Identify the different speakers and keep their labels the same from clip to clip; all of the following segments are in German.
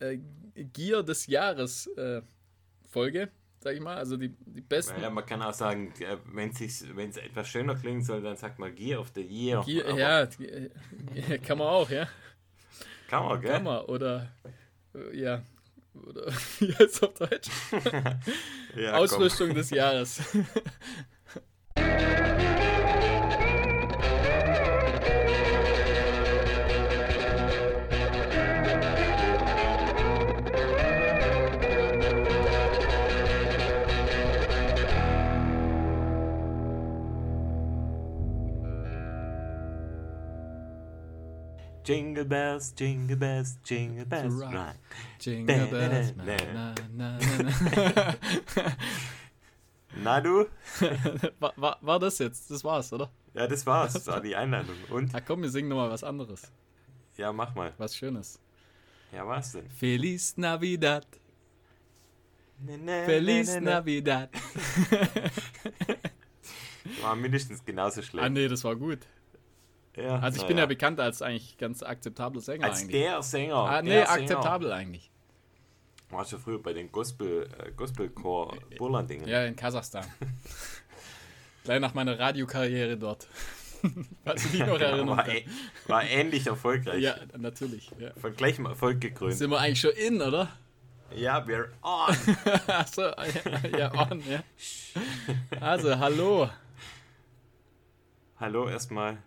Speaker 1: äh, Gier des Jahres äh, Folge, sag ich mal. Also die, die besten.
Speaker 2: Naja, man kann auch sagen, äh, wenn es etwas schöner klingen soll, dann sagt man Gear of the Year.
Speaker 1: Gear, ja, kann man auch, ja.
Speaker 2: Kann man, gell?
Speaker 1: Kann man, oder äh, ja. Oder wie heißt es auf Deutsch? ja, Ausrüstung des Jahres.
Speaker 2: Jingle bells, jingle bells, jingle bells.
Speaker 1: Jingle bells. Na, na, na, na.
Speaker 2: na du?
Speaker 1: war, war, war, das jetzt? Das war's, oder?
Speaker 2: Ja, das war's. Das war die Einladung. Und?
Speaker 1: Na komm, wir singen nochmal was anderes.
Speaker 2: Ja, mach mal.
Speaker 1: Was Schönes.
Speaker 2: Ja, was denn?
Speaker 1: Feliz Navidad. Ne, ne, Feliz ne, Navidad.
Speaker 2: war mindestens genauso schlecht.
Speaker 1: Ah, nee, das war gut. Ja, also ich bin ja. ja bekannt als eigentlich ganz akzeptabler Sänger
Speaker 2: als
Speaker 1: eigentlich.
Speaker 2: der Sänger.
Speaker 1: Ah, nee, akzeptabel Sänger. eigentlich.
Speaker 2: Warst du früher bei den Gospel, äh, Gospelchor Burlandingen?
Speaker 1: Ja, in Kasachstan. Gleich nach meiner Radiokarriere dort.
Speaker 2: Falls du dich noch erinnerst. War, war, ähnlich erfolgreich.
Speaker 1: Ja, natürlich. Ja.
Speaker 2: Von gleichem Erfolg gekrönt.
Speaker 1: Sind wir eigentlich schon in, oder?
Speaker 2: Ja, we're on.
Speaker 1: Achso, ja, ja, on, ja. Also, hallo.
Speaker 2: Hallo erstmal.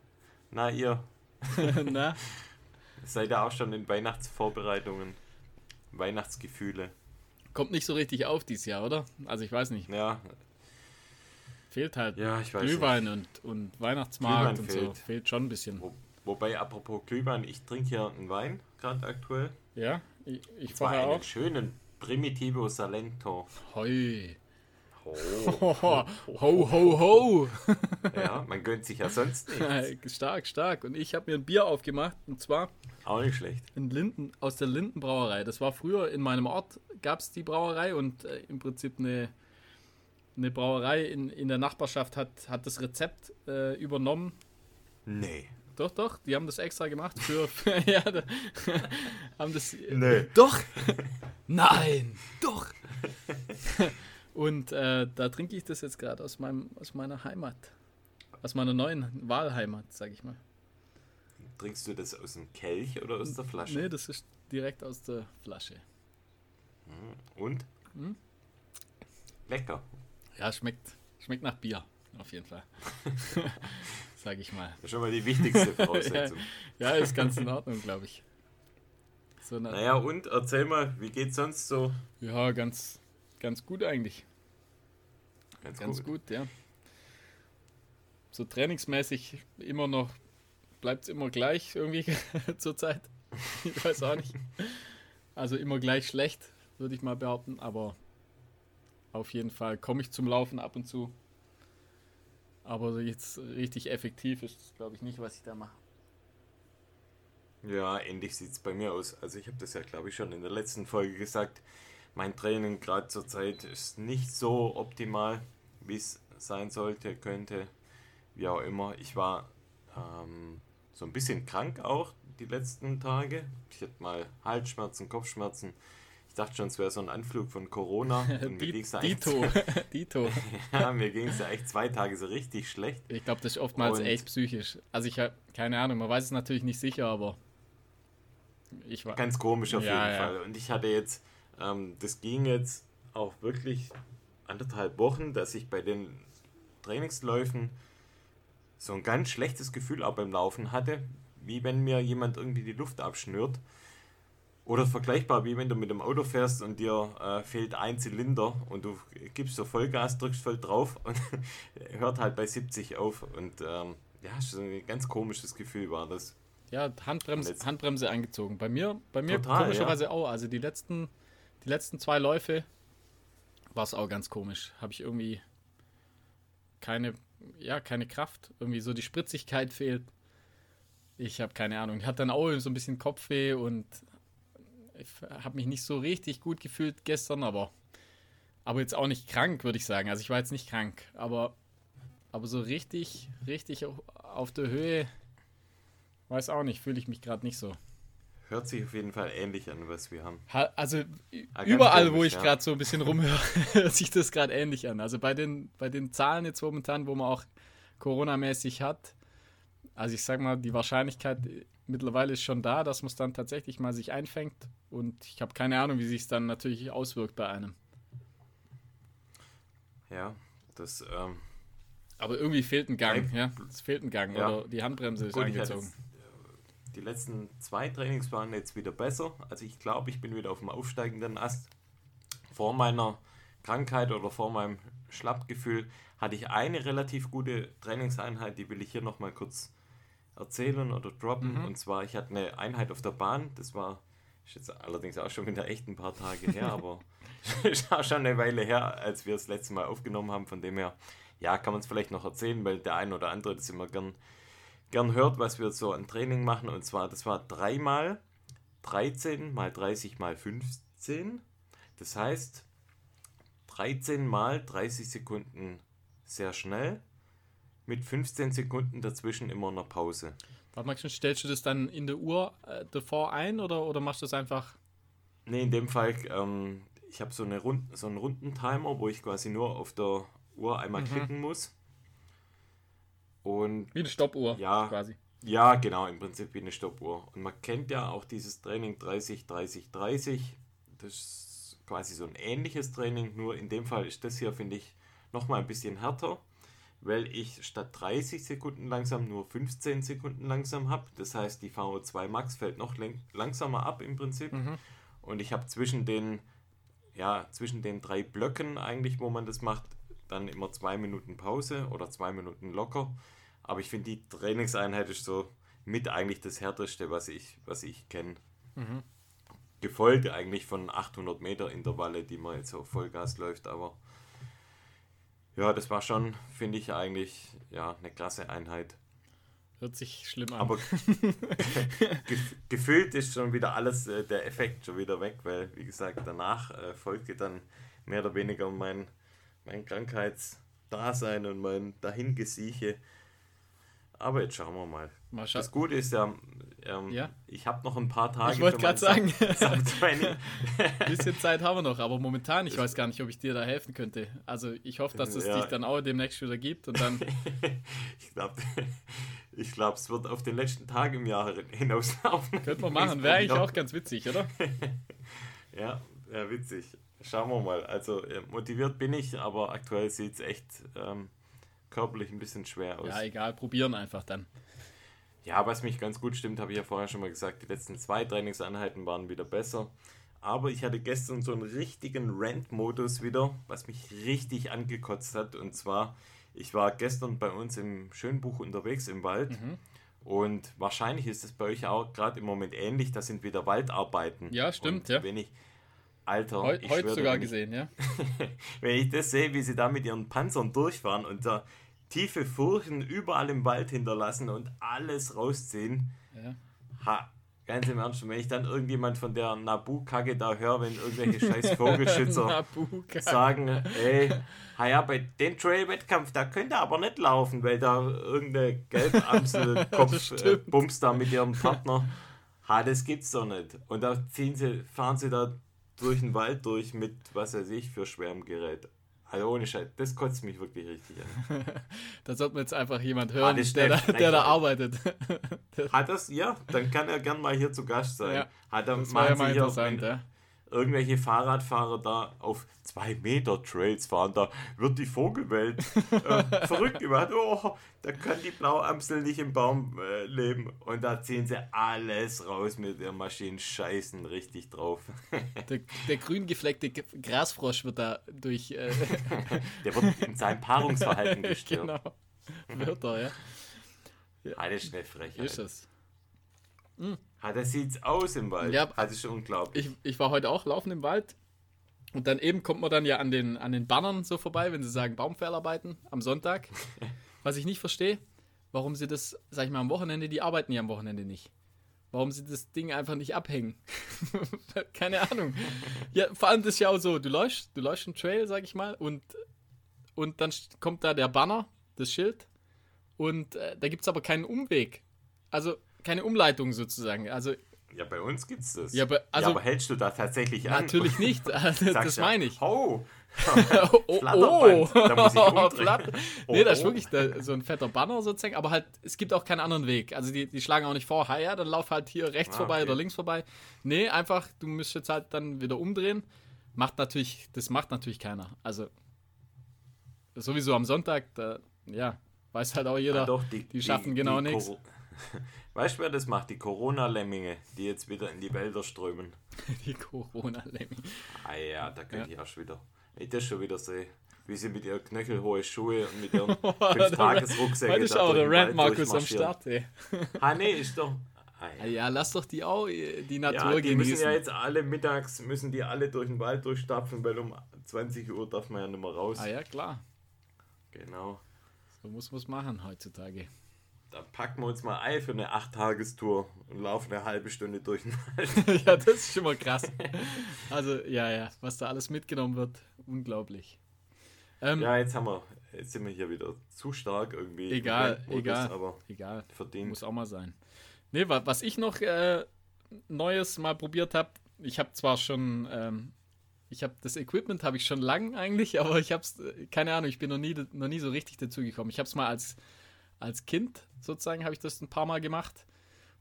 Speaker 2: Na, ihr.
Speaker 1: Na?
Speaker 2: Seid ihr auch schon in Weihnachtsvorbereitungen? Weihnachtsgefühle.
Speaker 1: Kommt nicht so richtig auf dieses Jahr, oder? Also ich weiß nicht.
Speaker 2: Ja.
Speaker 1: Fehlt halt
Speaker 2: ja, ich weiß
Speaker 1: Glühwein und, und Weihnachtsmarkt Glühwein und
Speaker 2: fehlt.
Speaker 1: so. Fehlt schon ein bisschen. Wo,
Speaker 2: wobei, apropos Glühwein, ich trinke hier einen Wein, gerade aktuell.
Speaker 1: Ja, ich, ich
Speaker 2: vorher auch. einen schönen Primitivo Salento.
Speaker 1: Hoi. Ho, ho, ho, ho. ho.
Speaker 2: ja, man gönnt sich ja sonst
Speaker 1: nichts. stark, stark. Und ich habe mir ein Bier aufgemacht und zwar.
Speaker 2: Auch nicht schlecht.
Speaker 1: In Linden, aus der Lindenbrauerei. Das war früher in meinem Ort, gab es die Brauerei und äh, im Prinzip eine, eine Brauerei in, in der Nachbarschaft hat, hat das Rezept äh, übernommen.
Speaker 2: Nee.
Speaker 1: Doch, doch, die haben das extra gemacht für. ja, da, haben das.
Speaker 2: Nee.
Speaker 1: Doch! Nein! Doch! Und äh, da trinke ich das jetzt gerade aus, aus meiner Heimat. Aus meiner neuen Wahlheimat, sag ich mal.
Speaker 2: Trinkst du das aus dem Kelch oder aus der Flasche?
Speaker 1: Nee, das ist direkt aus der Flasche.
Speaker 2: Hm, und? Hm? Lecker.
Speaker 1: Ja, schmeckt, schmeckt nach Bier, auf jeden Fall. sag ich mal.
Speaker 2: Das ist schon mal die wichtigste Voraussetzung.
Speaker 1: ja, ist ganz in Ordnung, glaube ich.
Speaker 2: So naja, und erzähl mal, wie geht's sonst so?
Speaker 1: Ja, ganz, Ganz gut eigentlich.
Speaker 2: Ganz,
Speaker 1: Ganz
Speaker 2: gut.
Speaker 1: gut, ja. So trainingsmäßig immer noch, bleibt es immer gleich irgendwie zur Zeit. Ich weiß auch nicht. Also immer gleich schlecht, würde ich mal behaupten, aber auf jeden Fall komme ich zum Laufen ab und zu. Aber jetzt richtig effektiv ist glaube ich, nicht, was ich da mache.
Speaker 2: Ja, ähnlich sieht es bei mir aus. Also ich habe das ja, glaube ich, schon in der letzten Folge gesagt mein Training gerade zur Zeit ist nicht so optimal, wie es sein sollte, könnte, wie auch immer. Ich war ähm, so ein bisschen krank auch die letzten Tage. Ich hatte mal Halsschmerzen, Kopfschmerzen. Ich dachte schon, es wäre so ein Anflug von Corona.
Speaker 1: Und mir ging's da Dito. Dito.
Speaker 2: ja, mir ging es ja echt zwei Tage so richtig schlecht.
Speaker 1: Ich glaube, das ist oftmals Und echt psychisch. Also ich habe keine Ahnung, man weiß es natürlich nicht sicher, aber
Speaker 2: ich war... Ganz komisch auf ja, jeden ja. Fall. Und ich hatte jetzt ähm, das ging jetzt auch wirklich anderthalb Wochen, dass ich bei den Trainingsläufen so ein ganz schlechtes Gefühl auch beim Laufen hatte, wie wenn mir jemand irgendwie die Luft abschnürt. Oder vergleichbar, wie wenn du mit dem Auto fährst und dir äh, fehlt ein Zylinder und du gibst so Vollgas, drückst voll drauf und hört halt bei 70 auf. Und ähm, ja, so ein ganz komisches Gefühl war das.
Speaker 1: Ja, Handbremse, Handbremse eingezogen. Bei mir, bei mir Total, komischerweise ja. auch. Also die letzten die letzten zwei Läufe war es auch ganz komisch. Habe ich irgendwie keine, ja, keine Kraft. Irgendwie so die Spritzigkeit fehlt. Ich habe keine Ahnung. Ich hatte dann auch so ein bisschen Kopfweh und habe mich nicht so richtig gut gefühlt gestern, aber, aber jetzt auch nicht krank, würde ich sagen. Also ich war jetzt nicht krank, aber, aber so richtig, richtig auf der Höhe, weiß auch nicht, fühle ich mich gerade nicht so.
Speaker 2: Hört sich auf jeden Fall ähnlich an, was wir haben.
Speaker 1: Also ah, überall, wo ich ja. gerade so ein bisschen rumhöre, hört sich das gerade ähnlich an. Also bei den, bei den Zahlen jetzt momentan, wo man auch Corona-mäßig hat, also ich sag mal, die Wahrscheinlichkeit mittlerweile ist schon da, dass man es dann tatsächlich mal sich einfängt. Und ich habe keine Ahnung, wie sich es dann natürlich auswirkt bei einem.
Speaker 2: Ja, das. Ähm,
Speaker 1: Aber irgendwie fehlt ein Gang, ja. Es fehlt ein Gang ja. oder die Handbremse ist Gut, angezogen.
Speaker 2: Die letzten zwei Trainings waren jetzt wieder besser. Also ich glaube, ich bin wieder auf dem aufsteigenden Ast. Vor meiner Krankheit oder vor meinem Schlappgefühl hatte ich eine relativ gute Trainingseinheit, die will ich hier nochmal kurz erzählen oder droppen. Mhm. Und zwar, ich hatte eine Einheit auf der Bahn, das war ist jetzt allerdings auch schon wieder echt ein paar Tage her, aber ist auch schon eine Weile her, als wir das letzte Mal aufgenommen haben. Von dem her, ja, kann man es vielleicht noch erzählen, weil der ein oder andere das immer gern, gern hört, was wir so an Training machen. Und zwar, das war dreimal 13 mal 30 mal 15. Das heißt, 13 mal 30 Sekunden sehr schnell mit 15 Sekunden dazwischen immer eine Pause.
Speaker 1: Warte mal, stellst du das dann in der Uhr äh, davor ein oder, oder machst du das einfach?
Speaker 2: Ne, in dem Fall, ähm, ich habe so, eine Rund, so einen runden Timer, wo ich quasi nur auf der Uhr einmal mhm. klicken muss. Und
Speaker 1: wie eine Stoppuhr
Speaker 2: ja, quasi. Ja, genau, im Prinzip wie eine Stoppuhr. Und man kennt ja auch dieses Training 30, 30, 30. Das ist quasi so ein ähnliches Training, nur in dem Fall ist das hier, finde ich, nochmal ein bisschen härter weil ich statt 30 Sekunden langsam nur 15 Sekunden langsam habe. Das heißt, die VO2 Max fällt noch langsamer ab im Prinzip. Mhm. Und ich habe zwischen den, ja, zwischen den drei Blöcken eigentlich, wo man das macht, dann immer zwei Minuten Pause oder zwei Minuten locker. Aber ich finde, die Trainingseinheit ist so mit eigentlich das härteste, was ich, was ich kenne. Mhm. Gefolgt eigentlich von 800 Meter Intervalle, die man jetzt so Vollgas läuft, aber ja, das war schon, finde ich eigentlich, ja, eine klasse Einheit.
Speaker 1: Hört sich schlimm an.
Speaker 2: Aber gefühlt ist schon wieder alles, äh, der Effekt schon wieder weg, weil, wie gesagt, danach äh, folgte dann mehr oder weniger mein, mein Krankheitsdasein und mein Dahingesieche. Aber jetzt schauen wir mal. mal scha das Gute ist ja, ähm, ja. ich habe noch ein paar Tage.
Speaker 1: Ich wollte gerade sagen, ein bisschen Zeit haben wir noch, aber momentan, ich weiß gar nicht, ob ich dir da helfen könnte. Also ich hoffe, dass es ja. dich dann auch demnächst wieder gibt und dann.
Speaker 2: ich glaube, ich glaub, es wird auf den letzten Tag im Jahr hinauslaufen.
Speaker 1: Könnte man machen, wäre eigentlich auch ganz witzig, oder?
Speaker 2: ja, ja, witzig. Schauen wir mal. Also äh, motiviert bin ich, aber aktuell sieht es echt ähm, körperlich ein bisschen schwer aus.
Speaker 1: Ja, egal, probieren einfach dann.
Speaker 2: Ja, was mich ganz gut stimmt, habe ich ja vorher schon mal gesagt, die letzten zwei Trainingseinheiten waren wieder besser. Aber ich hatte gestern so einen richtigen Rant-Modus wieder, was mich richtig angekotzt hat. Und zwar, ich war gestern bei uns im Schönbuch unterwegs im Wald. Mhm. Und wahrscheinlich ist es bei euch auch gerade im Moment ähnlich. Da sind wieder Waldarbeiten.
Speaker 1: Ja, stimmt, und ja.
Speaker 2: Wenn ich, Alter,
Speaker 1: Heu, ich heute sogar gesehen, ja.
Speaker 2: wenn ich das sehe, wie sie da mit ihren Panzern durchfahren und da tiefe Furchen überall im Wald hinterlassen und alles rausziehen. Ja. Ha, ganz im Ernst, wenn ich dann irgendjemand von der Nabu-Kacke da höre, wenn irgendwelche scheiß Vogelschützer sagen, ey, ha ja, bei dem Trail-Wettkampf, da könnt ihr aber nicht laufen, weil da irgendeine Gelbamsel-Kopf äh, da mit ihrem Partner. Ha, das gibt's doch nicht. Und da ziehen sie, fahren sie da durch den Wald durch mit, was weiß ich, für Schwärmgerät. Also ohne Scheiß, das kotzt mich wirklich richtig an.
Speaker 1: da sollte man jetzt einfach jemand hören, ah, der, da, der da arbeitet.
Speaker 2: Hat das? Ja, dann kann er gern mal hier zu Gast sein. Ja,
Speaker 1: Hat er, das ja mal interessant,
Speaker 2: ja irgendwelche Fahrradfahrer da auf zwei Meter Trails fahren, da wird die Vogelwelt äh, verrückt gemacht. Oh, da kann die Blauamsel nicht im Baum äh, leben. Und da ziehen sie alles raus mit ihren Maschinen, scheißen richtig drauf.
Speaker 1: der, der grün gefleckte Grasfrosch wird da durch. Äh
Speaker 2: der wird in seinem Paarungsverhalten gestört.
Speaker 1: Genau. Wird er, ja.
Speaker 2: ja. Alles schnell frech.
Speaker 1: Ist es.
Speaker 2: Mhm. Ah, das sieht's aus im Wald. Ja, das ist unglaublich.
Speaker 1: Ich, ich war heute auch laufen im Wald und dann eben kommt man dann ja an den, an den Bannern so vorbei, wenn sie sagen Baumfällarbeiten am Sonntag. Was ich nicht verstehe, warum sie das, sag ich mal, am Wochenende, die arbeiten ja am Wochenende nicht. Warum sie das Ding einfach nicht abhängen. Keine Ahnung. Ja, vor allem das ist ja auch so, du läufst, du läufst einen Trail, sag ich mal, und, und dann kommt da der Banner, das Schild, und äh, da gibt es aber keinen Umweg. Also keine Umleitung sozusagen. Also
Speaker 2: Ja, bei uns gibt es das. Ja aber, also, ja, aber hältst du da tatsächlich
Speaker 1: an? Natürlich nicht, das meine ich. Oh, oh, oh, da muss ich umdrehen. oh, nee, das ist wirklich da, so ein fetter Banner sozusagen, aber halt, es gibt auch keinen anderen Weg. Also die, die schlagen auch nicht vor, ja, dann lauf halt hier rechts ah, vorbei okay. oder links vorbei. Nee, einfach, du musst jetzt halt dann wieder umdrehen. Macht natürlich, das macht natürlich keiner. Also, sowieso am Sonntag, da, ja, weiß halt auch jeder, ja, doch, die, die, schaffen die, genau nichts.
Speaker 2: Weißt du, wer das macht? Die Corona-Lemminge, die jetzt wieder in die Wälder strömen.
Speaker 1: die Corona-Lemminge.
Speaker 2: Ah ja, da könnte ja. ich auch schon wieder. Ich das schon wieder sehe, wie sie mit ihren knöchelhohen Schuhe und mit ihren 5-Tages-Rucksäcken.
Speaker 1: Heute ist auch der Rand Markus am Start, ey.
Speaker 2: ah, nee, ist doch.
Speaker 1: Ah, ja. ja. lass doch die auch die Natur
Speaker 2: ja, die genießen. müssen ja jetzt alle mittags, müssen die alle durch den Wald durchstapfen, weil um 20 Uhr darf man ja nicht mehr raus.
Speaker 1: Ah ja, klar.
Speaker 2: Genau.
Speaker 1: So muss man es machen heutzutage.
Speaker 2: Da packen wir uns mal ein für eine 8-Tagestour und laufen eine halbe Stunde durch den
Speaker 1: Wald. ja, das ist schon mal krass. Also, ja, ja, was da alles mitgenommen wird, unglaublich.
Speaker 2: Ähm, ja, jetzt haben wir, jetzt sind wir hier wieder zu stark irgendwie.
Speaker 1: Egal, egal, aber egal. Verdient. Muss auch mal sein. Nee, was ich noch äh, Neues mal probiert habe, ich habe zwar schon, ähm, ich habe das Equipment habe ich schon lang eigentlich, aber ich habe es, keine Ahnung, ich bin noch nie, noch nie so richtig dazu gekommen. Ich habe es mal als als Kind sozusagen habe ich das ein paar Mal gemacht.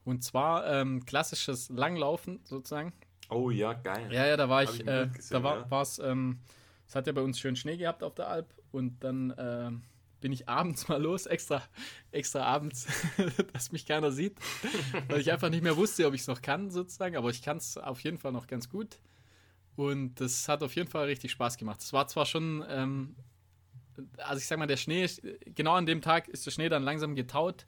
Speaker 1: Und zwar ähm, klassisches Langlaufen sozusagen.
Speaker 2: Oh ja, geil.
Speaker 1: Ja, ja, da war ich, ich äh, gesehen, da war ja. es, ähm, es hat ja bei uns schön Schnee gehabt auf der Alp und dann äh, bin ich abends mal los, extra, extra abends, dass mich keiner sieht, weil ich einfach nicht mehr wusste, ob ich es noch kann sozusagen, aber ich kann es auf jeden Fall noch ganz gut. Und das hat auf jeden Fall richtig Spaß gemacht. Es war zwar schon ähm, also ich sag mal, der Schnee, genau an dem Tag ist der Schnee dann langsam getaut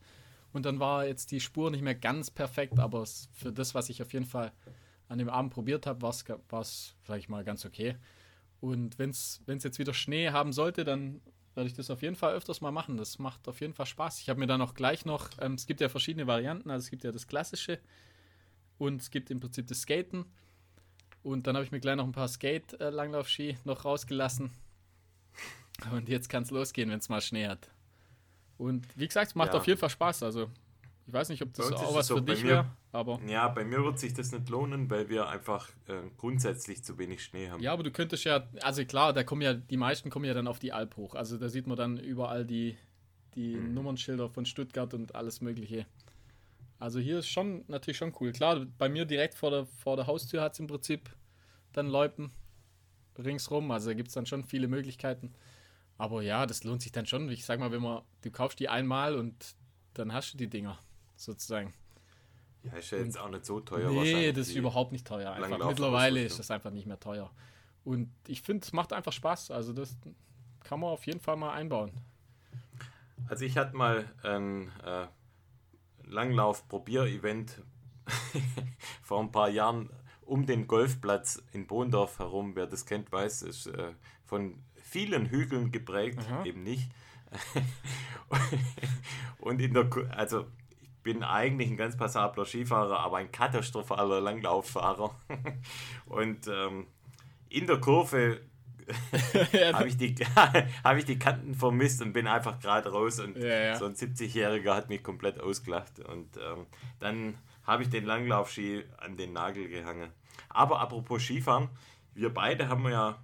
Speaker 1: und dann war jetzt die Spur nicht mehr ganz perfekt, aber für das, was ich auf jeden Fall an dem Abend probiert habe, war es, sag ich mal, ganz okay. Und wenn es jetzt wieder Schnee haben sollte, dann werde ich das auf jeden Fall öfters mal machen. Das macht auf jeden Fall Spaß. Ich habe mir dann auch gleich noch, ähm, es gibt ja verschiedene Varianten, also es gibt ja das Klassische und es gibt im Prinzip das Skaten. Und dann habe ich mir gleich noch ein paar Skate-Langlaufski noch rausgelassen und jetzt kann es losgehen, wenn es mal Schnee hat. Und wie gesagt, es macht ja. auf jeden Fall Spaß. Also, ich weiß nicht, ob das auch was für dich wäre, aber.
Speaker 2: Ja, bei mir wird sich das nicht lohnen, weil wir einfach äh, grundsätzlich zu wenig Schnee haben.
Speaker 1: Ja, aber du könntest ja, also klar, da kommen ja, die meisten kommen ja dann auf die Alp hoch. Also da sieht man dann überall die, die hm. Nummernschilder von Stuttgart und alles Mögliche. Also hier ist schon natürlich schon cool. Klar, bei mir direkt vor der, vor der Haustür hat es im Prinzip dann Loipen ringsrum. Also da gibt es dann schon viele Möglichkeiten. Aber ja, das lohnt sich dann schon. Ich sag mal, wenn man, du kaufst die einmal und dann hast du die Dinger, sozusagen.
Speaker 2: Ja, ist ja jetzt auch nicht so teuer.
Speaker 1: Nee, das ist überhaupt nicht teuer. Einfach. Mittlerweile ist das einfach nicht mehr teuer. Und ich finde, es macht einfach Spaß. Also das kann man auf jeden Fall mal einbauen.
Speaker 2: Also ich hatte mal ein äh, Langlauf-Probier-Event vor ein paar Jahren um den Golfplatz in Bohndorf herum. Wer das kennt, weiß, ist äh, von vielen Hügeln geprägt, Aha. eben nicht. und in der, also ich bin eigentlich ein ganz passabler Skifahrer, aber ein katastrophaler Langlauffahrer. und ähm, in der Kurve habe ich, die, hab ich die Kanten vermisst und bin einfach gerade raus und ja, ja. so ein 70-Jähriger hat mich komplett ausgelacht und ähm, dann habe ich den Langlaufski an den Nagel gehangen. Aber apropos Skifahren, wir beide haben ja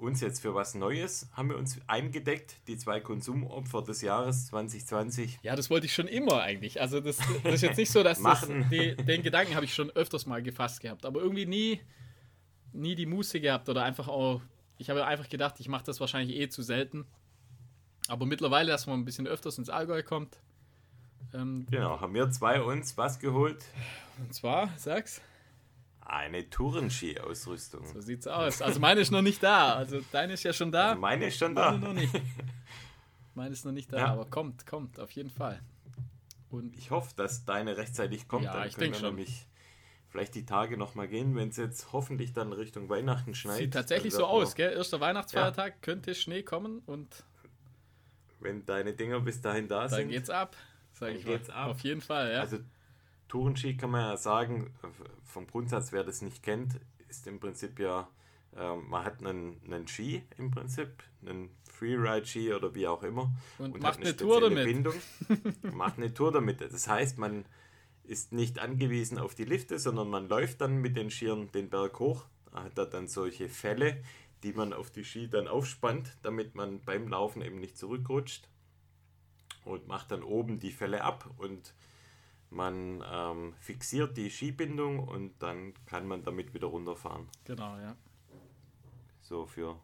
Speaker 2: uns jetzt für was Neues, haben wir uns eingedeckt, die zwei Konsumopfer des Jahres 2020.
Speaker 1: Ja, das wollte ich schon immer eigentlich. Also das, das ist jetzt nicht so, dass das, die, den Gedanken habe ich schon öfters mal gefasst gehabt, aber irgendwie nie, nie die Muße gehabt oder einfach auch, ich habe einfach gedacht, ich mache das wahrscheinlich eh zu selten. Aber mittlerweile, dass man ein bisschen öfters ins Allgäu kommt.
Speaker 2: Ähm, genau, haben wir zwei uns was geholt?
Speaker 1: Und zwar, sag's.
Speaker 2: Eine Tourenski-Ausrüstung.
Speaker 1: So sieht's aus. Also meine ist noch nicht da. Also deine ist ja schon da. Also
Speaker 2: meine ist schon meine da.
Speaker 1: Noch nicht. Meine ist noch nicht da, ja. aber kommt, kommt, auf jeden Fall.
Speaker 2: Und ich hoffe, dass deine rechtzeitig kommt.
Speaker 1: Ja, dann ich denke schon.
Speaker 2: Nämlich vielleicht die Tage nochmal gehen, wenn es jetzt hoffentlich dann Richtung Weihnachten schneit.
Speaker 1: Sieht tatsächlich so aus, gell? Erster Weihnachtsfeiertag ja. könnte Schnee kommen und.
Speaker 2: Wenn deine Dinger bis dahin da
Speaker 1: dann
Speaker 2: sind.
Speaker 1: Dann geht's ab. Sag ich geht's mal. ab. Auf jeden Fall, ja.
Speaker 2: Also Tourenski kann man ja sagen, vom Grundsatz, wer das nicht kennt, ist im Prinzip ja, äh, man hat einen, einen Ski im Prinzip, einen Freeride-Ski oder wie auch immer.
Speaker 1: Und, und macht eine, eine Tour damit.
Speaker 2: Bindung, macht eine Tour damit. Das heißt, man ist nicht angewiesen auf die Lifte, sondern man läuft dann mit den Skiern den Berg hoch. Da hat er dann solche Fälle, die man auf die Ski dann aufspannt, damit man beim Laufen eben nicht zurückrutscht. Und macht dann oben die Fälle ab und man ähm, fixiert die Skibindung und dann kann man damit wieder runterfahren.
Speaker 1: Genau, ja.
Speaker 2: So für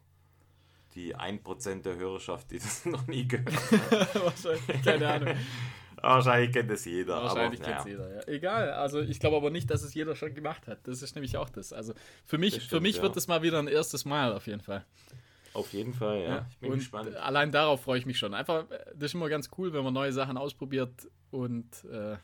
Speaker 2: die 1% der Hörerschaft, die das noch nie gehört hat.
Speaker 1: Wahrscheinlich, keine Ahnung.
Speaker 2: Wahrscheinlich kennt es jeder.
Speaker 1: Wahrscheinlich kennt es ja. jeder, ja. Egal, also ich glaube aber nicht, dass es jeder schon gemacht hat. Das ist nämlich auch das. Also für mich, stimmt, für mich ja. wird das mal wieder ein erstes Mal auf jeden Fall.
Speaker 2: Auf jeden Fall, ja.
Speaker 1: Ich bin und gespannt. Allein darauf freue ich mich schon. Einfach, das ist immer ganz cool, wenn man neue Sachen ausprobiert und äh,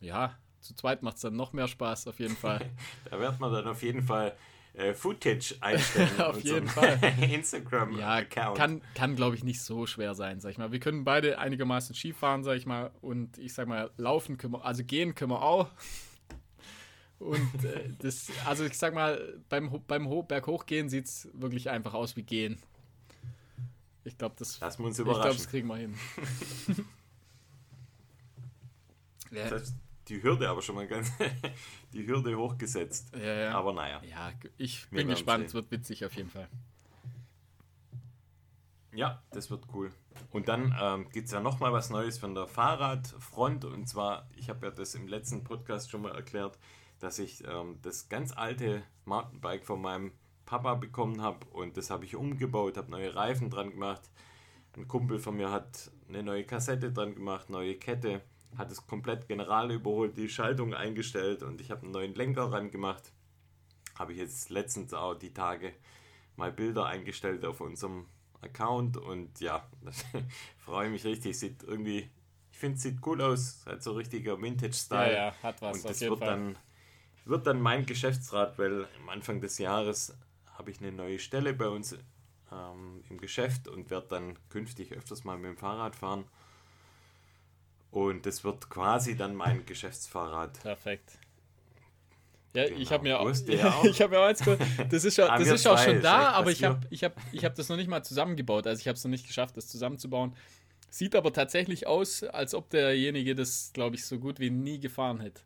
Speaker 1: ja, zu zweit macht es dann noch mehr Spaß, auf jeden Fall.
Speaker 2: da wird man dann auf jeden Fall äh, Footage einstellen.
Speaker 1: Auf jeden Fall. Instagram-Account. Ja, kann, kann glaube ich, nicht so schwer sein, sag ich mal. Wir können beide einigermaßen Skifahren, sag ich mal. Und ich sag mal, laufen können wir, also gehen können wir auch. Und äh, das, also ich sag mal, beim, beim Ho Berg hochgehen sieht es wirklich einfach aus wie gehen. Ich glaube, das,
Speaker 2: Lass uns überraschen. Ich glaube,
Speaker 1: das kriegen wir hin.
Speaker 2: das heißt, die Hürde aber schon mal ganz die Hürde hochgesetzt.
Speaker 1: Ja, ja.
Speaker 2: Aber naja.
Speaker 1: Ja, ich bin gespannt, es wird witzig auf jeden Fall.
Speaker 2: Ja, das wird cool. Und dann ähm, gibt es ja nochmal was Neues von der Fahrradfront. Und zwar, ich habe ja das im letzten Podcast schon mal erklärt, dass ich ähm, das ganz alte Mountainbike von meinem Papa bekommen habe. Und das habe ich umgebaut, habe neue Reifen dran gemacht. Ein Kumpel von mir hat eine neue Kassette dran gemacht, neue Kette hat es komplett general überholt, die Schaltung eingestellt und ich habe einen neuen Lenker ran gemacht. Habe ich jetzt letztens auch die Tage mal Bilder eingestellt auf unserem Account und ja, freue mich richtig. Sieht irgendwie, ich finde, es sieht cool aus. Hat so richtiger Vintage-Style.
Speaker 1: Ja, ja, hat was.
Speaker 2: Und das wird Fall. dann wird dann mein Geschäftsrat, weil am Anfang des Jahres habe ich eine neue Stelle bei uns ähm, im Geschäft und werde dann künftig öfters mal mit dem Fahrrad fahren. Und das wird quasi dann mein Geschäftsfahrrad.
Speaker 1: Perfekt. Ja, genau. ich habe mir auch, ja, ich habe mir auch eins Das ist, schon, das ist auch schon da, aber ich habe ich hab, ich hab das noch nicht mal zusammengebaut. Also ich habe es noch nicht geschafft, das zusammenzubauen. Sieht aber tatsächlich aus, als ob derjenige das, glaube ich, so gut wie nie gefahren hätte.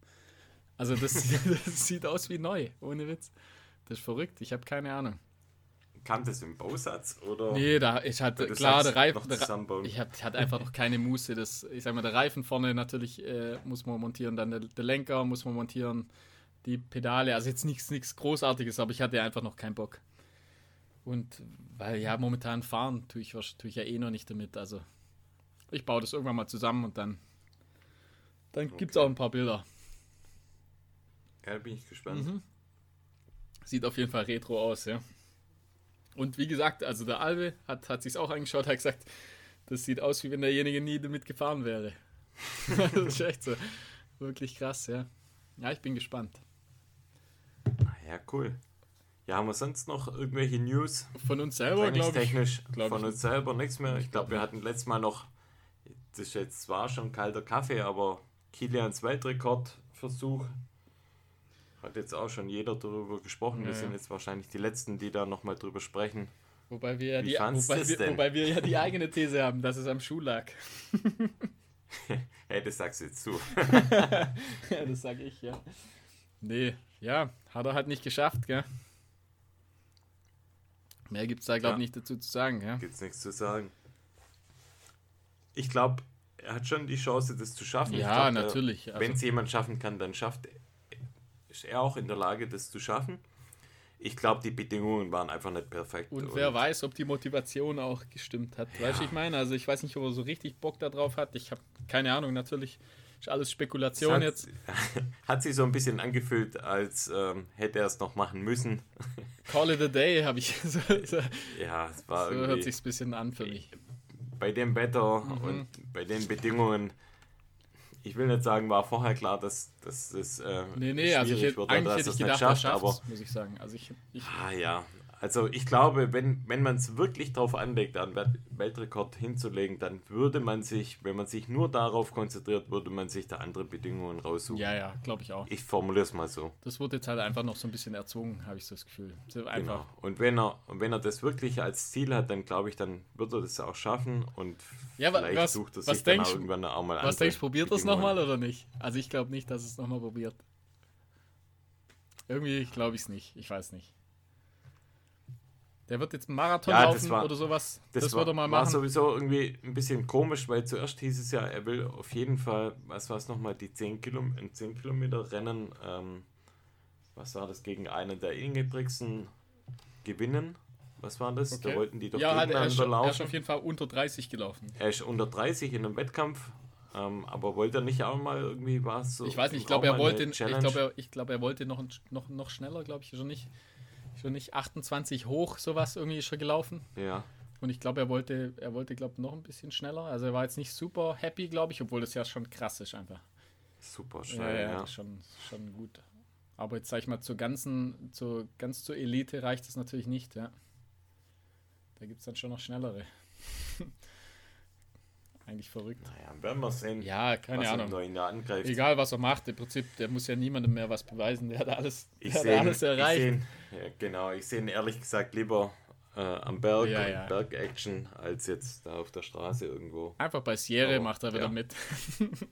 Speaker 1: Also das, das sieht aus wie neu, ohne Witz. Das ist verrückt, ich habe keine Ahnung
Speaker 2: kam das im Bausatz oder?
Speaker 1: Nee, da ich hatte klar der Reifen, der, ich hatte einfach noch keine Muße. Das, ich sag mal, der Reifen vorne natürlich äh, muss man montieren, dann der, der, Lenker muss man montieren, die Pedale, also jetzt nichts nichts Großartiges, aber ich hatte einfach noch keinen Bock. Und weil ja momentan fahren tue ich, tue ich ja eh noch nicht damit. Also ich baue das irgendwann mal zusammen und dann dann okay. gibt es auch ein paar Bilder.
Speaker 2: Ja, bin ich gespannt. Mhm.
Speaker 1: Sieht auf jeden Fall retro aus, ja. Und wie gesagt, also der Albe hat, hat sich auch angeschaut, hat gesagt, das sieht aus, wie wenn derjenige nie damit gefahren wäre. das ist echt so. Wirklich krass, ja. Ja, ich bin gespannt.
Speaker 2: Ah ja, cool. Ja, haben wir sonst noch irgendwelche News?
Speaker 1: Von uns selber, glaube ich.
Speaker 2: Technisch glaub von ich. uns selber nichts mehr. Ich glaube, wir hatten letztes Mal noch, das ist jetzt zwar schon kalter Kaffee, aber Kilians Weltrekordversuch hat jetzt auch schon jeder darüber gesprochen. Ja, wir sind jetzt wahrscheinlich die Letzten, die da nochmal drüber sprechen.
Speaker 1: Wobei wir, ja die, wobei, wir, wobei wir ja die eigene These haben, dass es am Schuh lag.
Speaker 2: hey, das sagst du jetzt zu.
Speaker 1: ja, das sag ich, ja. Nee, ja, hat er halt nicht geschafft, gell? Mehr gibt es da, glaube ich, ja. nicht dazu zu sagen, ja?
Speaker 2: Gibt es nichts zu sagen. Ich glaube, er hat schon die Chance, das zu schaffen.
Speaker 1: Ja, glaub, natürlich.
Speaker 2: Also, Wenn es jemand schaffen kann, dann schafft er ist er auch in der Lage, das zu schaffen. Ich glaube, die Bedingungen waren einfach nicht perfekt.
Speaker 1: Und, und wer weiß, ob die Motivation auch gestimmt hat. Ja. Weißt du, ich meine? Also ich weiß nicht, ob er so richtig Bock darauf hat. Ich habe keine Ahnung, natürlich ist alles Spekulation
Speaker 2: hat,
Speaker 1: jetzt.
Speaker 2: Hat sich so ein bisschen angefühlt, als ähm, hätte er es noch machen müssen.
Speaker 1: Call it a day, habe ich so, so,
Speaker 2: Ja, es war
Speaker 1: so hört sich ein bisschen an für mich.
Speaker 2: Bei dem Wetter mhm. und bei den Bedingungen ich will nicht sagen, war vorher klar, dass, dass es äh,
Speaker 1: nee, nee, also ich, wird, eigentlich hätte ich gedacht, schafft, aber muss ich sagen. Also ich, ich,
Speaker 2: ah ja, also ich glaube, wenn, wenn man es wirklich darauf anlegt, einen Weltrekord hinzulegen, dann würde man sich, wenn man sich nur darauf konzentriert, würde man sich da andere Bedingungen raussuchen.
Speaker 1: Ja, ja, glaube ich auch.
Speaker 2: Ich formuliere es mal so.
Speaker 1: Das wurde jetzt halt einfach noch so ein bisschen erzogen, habe ich so das Gefühl. Einfach. Genau.
Speaker 2: Und wenn er, wenn er das wirklich als Ziel hat, dann glaube ich, dann wird er das auch schaffen und
Speaker 1: ja, vielleicht was, sucht er sich
Speaker 2: dann auch irgendwann auch mal
Speaker 1: Was denkst du, probiert das noch? nochmal oder nicht? Also ich glaube nicht, dass es nochmal probiert. Irgendwie glaube ich es nicht. Ich weiß nicht. Der wird jetzt einen Marathon ja, laufen war, oder sowas.
Speaker 2: Das, das war, wird er mal machen. war sowieso irgendwie ein bisschen komisch, weil zuerst hieß es ja, er will auf jeden Fall, was war es nochmal, die 10 Kilom 10 Kilometer Rennen, ähm, was war das, gegen einen der Ingebrigtsen gewinnen. Was war das? Okay. Da wollten die doch
Speaker 1: ja, gegeneinander er ist, laufen. Er ist auf jeden Fall unter 30 gelaufen.
Speaker 2: Er ist unter 30 in einem Wettkampf, ähm, aber wollte er nicht auch mal irgendwie was
Speaker 1: so? Ich weiß nicht, ich glaube, er wollte, ich glaube, er, ich glaube, er wollte noch, noch, noch schneller, glaube ich, schon nicht schon nicht 28 hoch, sowas irgendwie schon gelaufen.
Speaker 2: Ja.
Speaker 1: Und ich glaube, er wollte, er wollte, glaube noch ein bisschen schneller. Also er war jetzt nicht super happy, glaube ich, obwohl das ja schon krass ist einfach.
Speaker 2: Super schnell, ja. ja, ja.
Speaker 1: Schon, schon gut. Aber jetzt sag ich mal, zur ganzen, zur, ganz zur Elite reicht es natürlich nicht, ja. Da gibt es dann schon noch schnellere. Eigentlich verrückt.
Speaker 2: Naja, werden wir sehen.
Speaker 1: Ja, keine Ahnung. Egal, was er macht, im Prinzip, der muss ja niemandem mehr was beweisen. Der hat alles,
Speaker 2: ich der seh, alles erreicht. Ich seh, ja, genau, ich sehe ihn ehrlich gesagt lieber äh, am Berg, ja, ja. Berg-Action, als jetzt da auf der Straße irgendwo.
Speaker 1: Einfach bei Sierra Aber, macht er wieder ja. mit.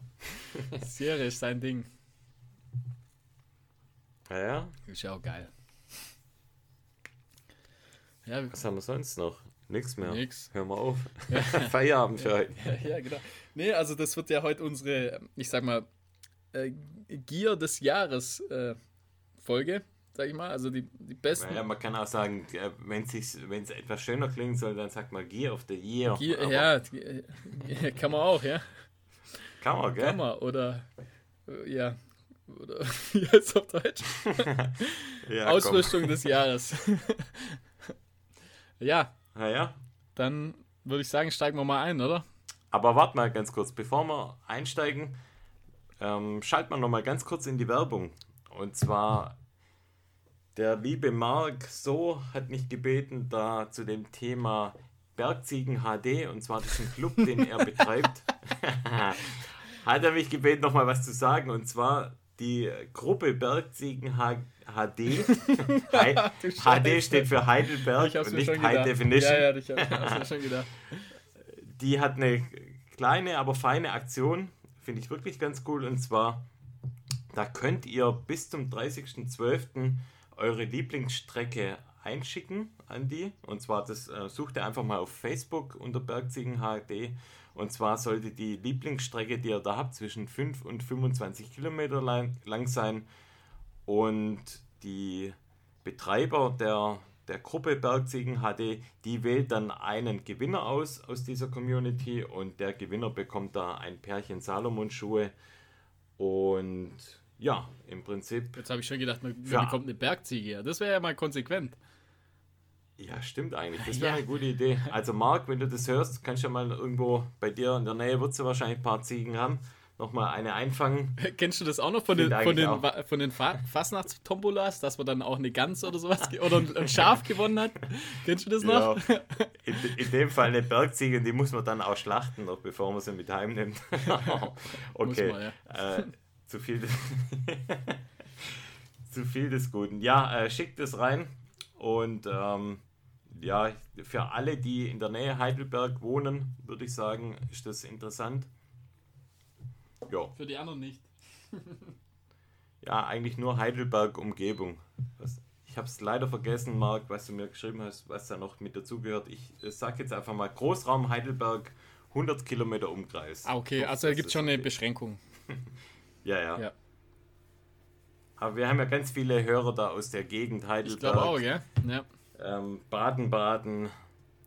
Speaker 1: Sierra ist sein Ding.
Speaker 2: Ja, ja.
Speaker 1: Ist ja auch geil.
Speaker 2: Ja, Was haben wir sonst noch? Nix mehr.
Speaker 1: Nix.
Speaker 2: Hör mal auf. Feierabend für heute.
Speaker 1: Ja, ja, genau. Nee, also das wird ja heute unsere, ich sag mal, äh, Gier des Jahres äh, Folge, sag ich mal. Also die, die besten.
Speaker 2: Ja, man kann auch sagen, wenn es etwas schöner klingen soll, dann sagt man Gear of the Year.
Speaker 1: Gear, ja, äh, kann man auch, ja.
Speaker 2: Kann man, gell?
Speaker 1: Kann man, oder äh, ja. Oder wie heißt es auf Deutsch? ja, Ausrüstung des Jahres. ja,
Speaker 2: naja.
Speaker 1: Dann würde ich sagen, steigen wir mal ein, oder?
Speaker 2: Aber warte mal ganz kurz, bevor wir einsteigen, ähm, schalten wir noch mal ganz kurz in die Werbung. Und zwar, der liebe Marc So hat mich gebeten, da zu dem Thema Bergziegen HD, und zwar diesen Club, den er betreibt, hat er mich gebeten, noch mal was zu sagen. Und zwar die Gruppe Bergziegen HD. HD steht für Heidelberg und nicht High Definition. Ja, ja, ich hab's mir schon gedacht. Die hat eine kleine, aber feine Aktion, finde ich wirklich ganz cool. Und zwar, da könnt ihr bis zum 30.12. eure Lieblingsstrecke einschicken an die. Und zwar, das äh, sucht ihr einfach mal auf Facebook unter Bergziegen HD und zwar sollte die Lieblingsstrecke, die ihr da habt, zwischen 5 und 25 Kilometer lang, lang sein. Und die Betreiber der, der Gruppe Bergziegen HD, die wählt dann einen Gewinner aus aus dieser Community und der Gewinner bekommt da ein Pärchen Salomon-Schuhe. Und ja, im Prinzip.
Speaker 1: Jetzt habe ich schon gedacht, man bekommt eine Bergziege. Das wäre ja mal konsequent.
Speaker 2: Ja, stimmt eigentlich. Das wäre ja. eine gute Idee. Also Marc, wenn du das hörst, kannst du ja mal irgendwo bei dir in der Nähe, wird du wahrscheinlich ein paar Ziegen haben, nochmal eine einfangen.
Speaker 1: Kennst du das auch noch von den, von den, auch. von den Fastnachtstombolas, dass man dann auch eine Gans oder sowas oder ein Schaf gewonnen hat? Kennst du das noch?
Speaker 2: Ja, in, in, dem Fall eine Bergziege, die muss man dann auch schlachten, noch bevor man sie mit heimnimmt. okay. Man, ja. äh, zu viel des zu viel des Guten. Ja, äh, schickt es rein und ähm, ja, für alle, die in der Nähe Heidelberg wohnen, würde ich sagen, ist das interessant.
Speaker 1: Ja. Für die anderen nicht.
Speaker 2: ja, eigentlich nur Heidelberg-Umgebung. Ich habe es leider vergessen, Marc, was du mir geschrieben hast, was da noch mit dazugehört. Ich sage jetzt einfach mal Großraum Heidelberg, 100 Kilometer Umkreis.
Speaker 1: Ah, okay, also da gibt es schon eine Beschränkung.
Speaker 2: ja, ja, ja. Aber wir haben ja ganz viele Hörer da aus der Gegend Heidelberg. Ich
Speaker 1: glaube auch, ja. ja
Speaker 2: ähm, Baden-Baden.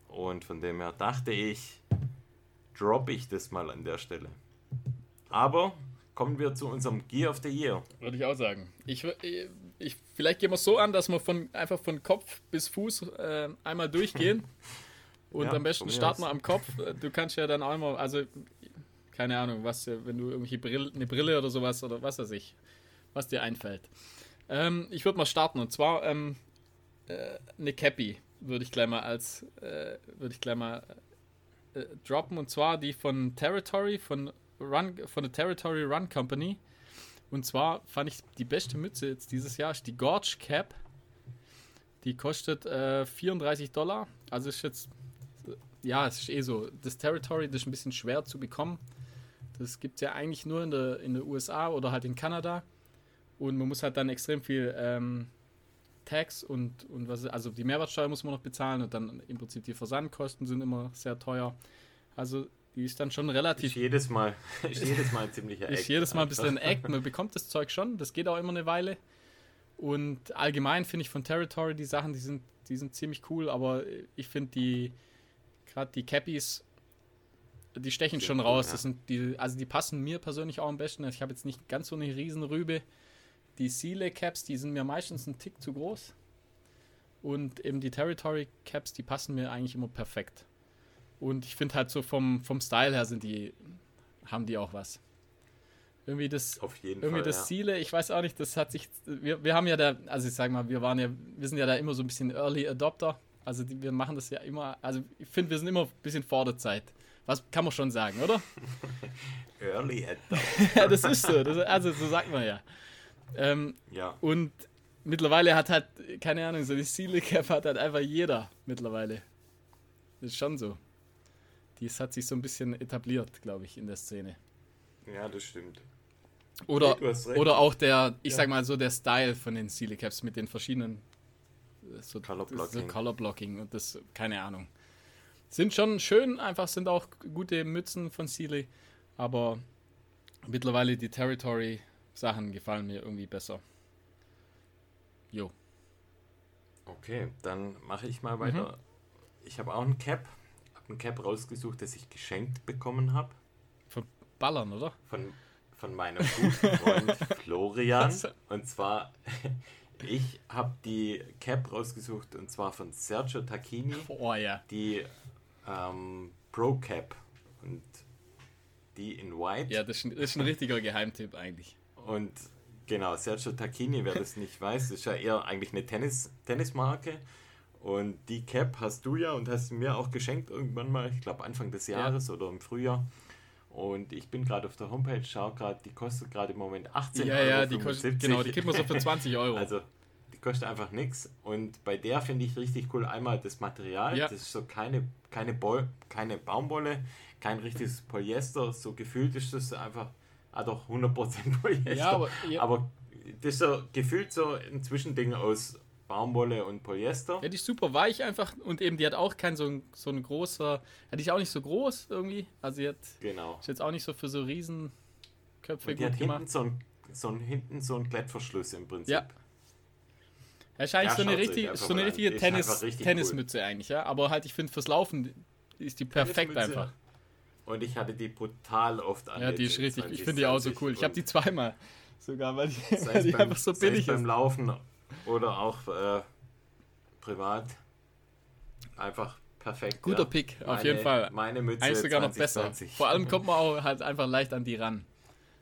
Speaker 2: Und von dem her dachte ich, droppe ich das mal an der Stelle. Aber kommen wir zu unserem Gear of the Year.
Speaker 1: Würde ich auch sagen. Ich, ich, vielleicht gehen wir es so an, dass wir von, einfach von Kopf bis Fuß äh, einmal durchgehen. Und ja, am besten starten wir am Kopf. Du kannst ja dann auch immer, also keine Ahnung, was, wenn du irgendwelche Brille, eine Brille oder sowas oder was weiß ich, was dir einfällt. Ähm, ich würde mal starten und zwar ähm, äh, eine Cappy würde ich gleich mal als äh, würde ich gleich mal äh, droppen. Und zwar die von Territory von Run von der Territory Run Company. Und zwar fand ich die beste Mütze jetzt dieses Jahr ist die Gorge Cap. Die kostet 34 äh, Dollar. Also ist jetzt ja es ist eh so das Territory das ist ein bisschen schwer zu bekommen. Das gibt es ja eigentlich nur in der, in der USA oder halt in Kanada. Und man muss halt dann extrem viel ähm, Tax und, und was, also die Mehrwertsteuer muss man noch bezahlen und dann im Prinzip die Versandkosten sind immer sehr teuer. Also die ist dann schon relativ. Ist
Speaker 2: jedes Mal, ist jedes Mal ein ziemlicher
Speaker 1: Act. Ist jedes Mal ein bisschen ein Act. Man bekommt das Zeug schon, das geht auch immer eine Weile. Und allgemein finde ich von Territory die Sachen, die sind, die sind ziemlich cool, aber ich finde die, gerade die Cappies, die stechen schon raus. Das sind die, also die passen mir persönlich auch am besten. Ich habe jetzt nicht ganz so eine Riesenrübe. Die Seale Caps, die sind mir meistens ein Tick zu groß. Und eben die Territory Caps, die passen mir eigentlich immer perfekt. Und ich finde halt so vom, vom Style her sind die, haben die auch was. Irgendwie das,
Speaker 2: Auf jeden
Speaker 1: irgendwie
Speaker 2: Fall,
Speaker 1: das ja. Ziele, ich weiß auch nicht, das hat sich, wir, wir haben ja da, also ich sag mal, wir waren ja, wir sind ja da immer so ein bisschen Early Adopter. Also die, wir machen das ja immer, also ich finde, wir sind immer ein bisschen vor der Zeit. Was kann man schon sagen, oder?
Speaker 2: Early Adopter.
Speaker 1: ja, das ist so, das, also so sagt man ja. Ähm,
Speaker 2: ja.
Speaker 1: Und mittlerweile hat halt, keine Ahnung, so die Seele Cap hat halt einfach jeder mittlerweile. Das ist schon so das hat sich so ein bisschen etabliert, glaube ich, in der Szene.
Speaker 2: Ja, das stimmt.
Speaker 1: Oder, oder auch der, ich ja. sag mal so, der Style von den Sealy Caps mit den verschiedenen
Speaker 2: so Color Blocking.
Speaker 1: So Color Blocking und das, keine Ahnung. Sind schon schön, einfach sind auch gute Mützen von Sealy, aber mittlerweile die Territory Sachen gefallen mir irgendwie besser. Jo.
Speaker 2: Okay, dann mache ich mal weiter. Mhm. Ich habe auch ein Cap ein Cap rausgesucht, das ich geschenkt bekommen habe.
Speaker 1: Von Ballern, oder?
Speaker 2: Von, von meinem guten Freund Florian. Und zwar, ich habe die Cap rausgesucht und zwar von Sergio Tacchini.
Speaker 1: Oh ja.
Speaker 2: Die ähm, Pro Cap. Und die in White.
Speaker 1: Ja, das ist ein, das ist ein richtiger Geheimtipp eigentlich.
Speaker 2: Und genau, Sergio Tacchini, wer das nicht weiß, ist ja eher eigentlich eine Tennis, Tennismarke. Und die Cap hast du ja und hast mir auch geschenkt irgendwann mal, ich glaube Anfang des Jahres ja. oder im Frühjahr. Und ich bin gerade auf der Homepage, schau gerade, die kostet gerade im Moment 18
Speaker 1: ja,
Speaker 2: Euro.
Speaker 1: Ja, die kostet, genau, die kriegt man so für 20 Euro.
Speaker 2: Also, die kostet einfach nichts. Und bei der finde ich richtig cool einmal das Material. Ja. Das ist so keine, keine, Bol keine Baumwolle, kein richtiges Polyester. So gefühlt ist das einfach, ah doch, 100% Polyester. Ja, aber, ja. aber das ist so gefühlt so ein Zwischending aus Baumwolle und Polyester.
Speaker 1: Ja, die ist super weich einfach und eben die hat auch kein so ein, so ein großer, ja, die ist auch nicht so groß irgendwie. Also die hat,
Speaker 2: genau.
Speaker 1: ist jetzt auch nicht so für so Riesenköpfe
Speaker 2: und die gut hat gemacht. Hinten so ein, so ein, hinten so ein Klettverschluss im Prinzip.
Speaker 1: Ja. Eigentlich ja, so, eine richtig, so eine richtige Tennis, richtig Tennismütze cool. eigentlich, ja. Aber halt, ich finde, fürs Laufen ist die perfekt einfach.
Speaker 2: Und ich hatte die brutal oft
Speaker 1: an. Ja, die ist richtig. Ich finde die auch so cool. Ich habe die zweimal sogar, weil die, weil die beim, einfach so billig ist.
Speaker 2: beim Laufen oder auch äh, privat. Einfach perfekt.
Speaker 1: Guter ja. Pick, auf meine, jeden Fall.
Speaker 2: Meine Mütze
Speaker 1: Eigentlich sogar 20, noch besser. Vor allem kommt man auch halt einfach leicht an die ran.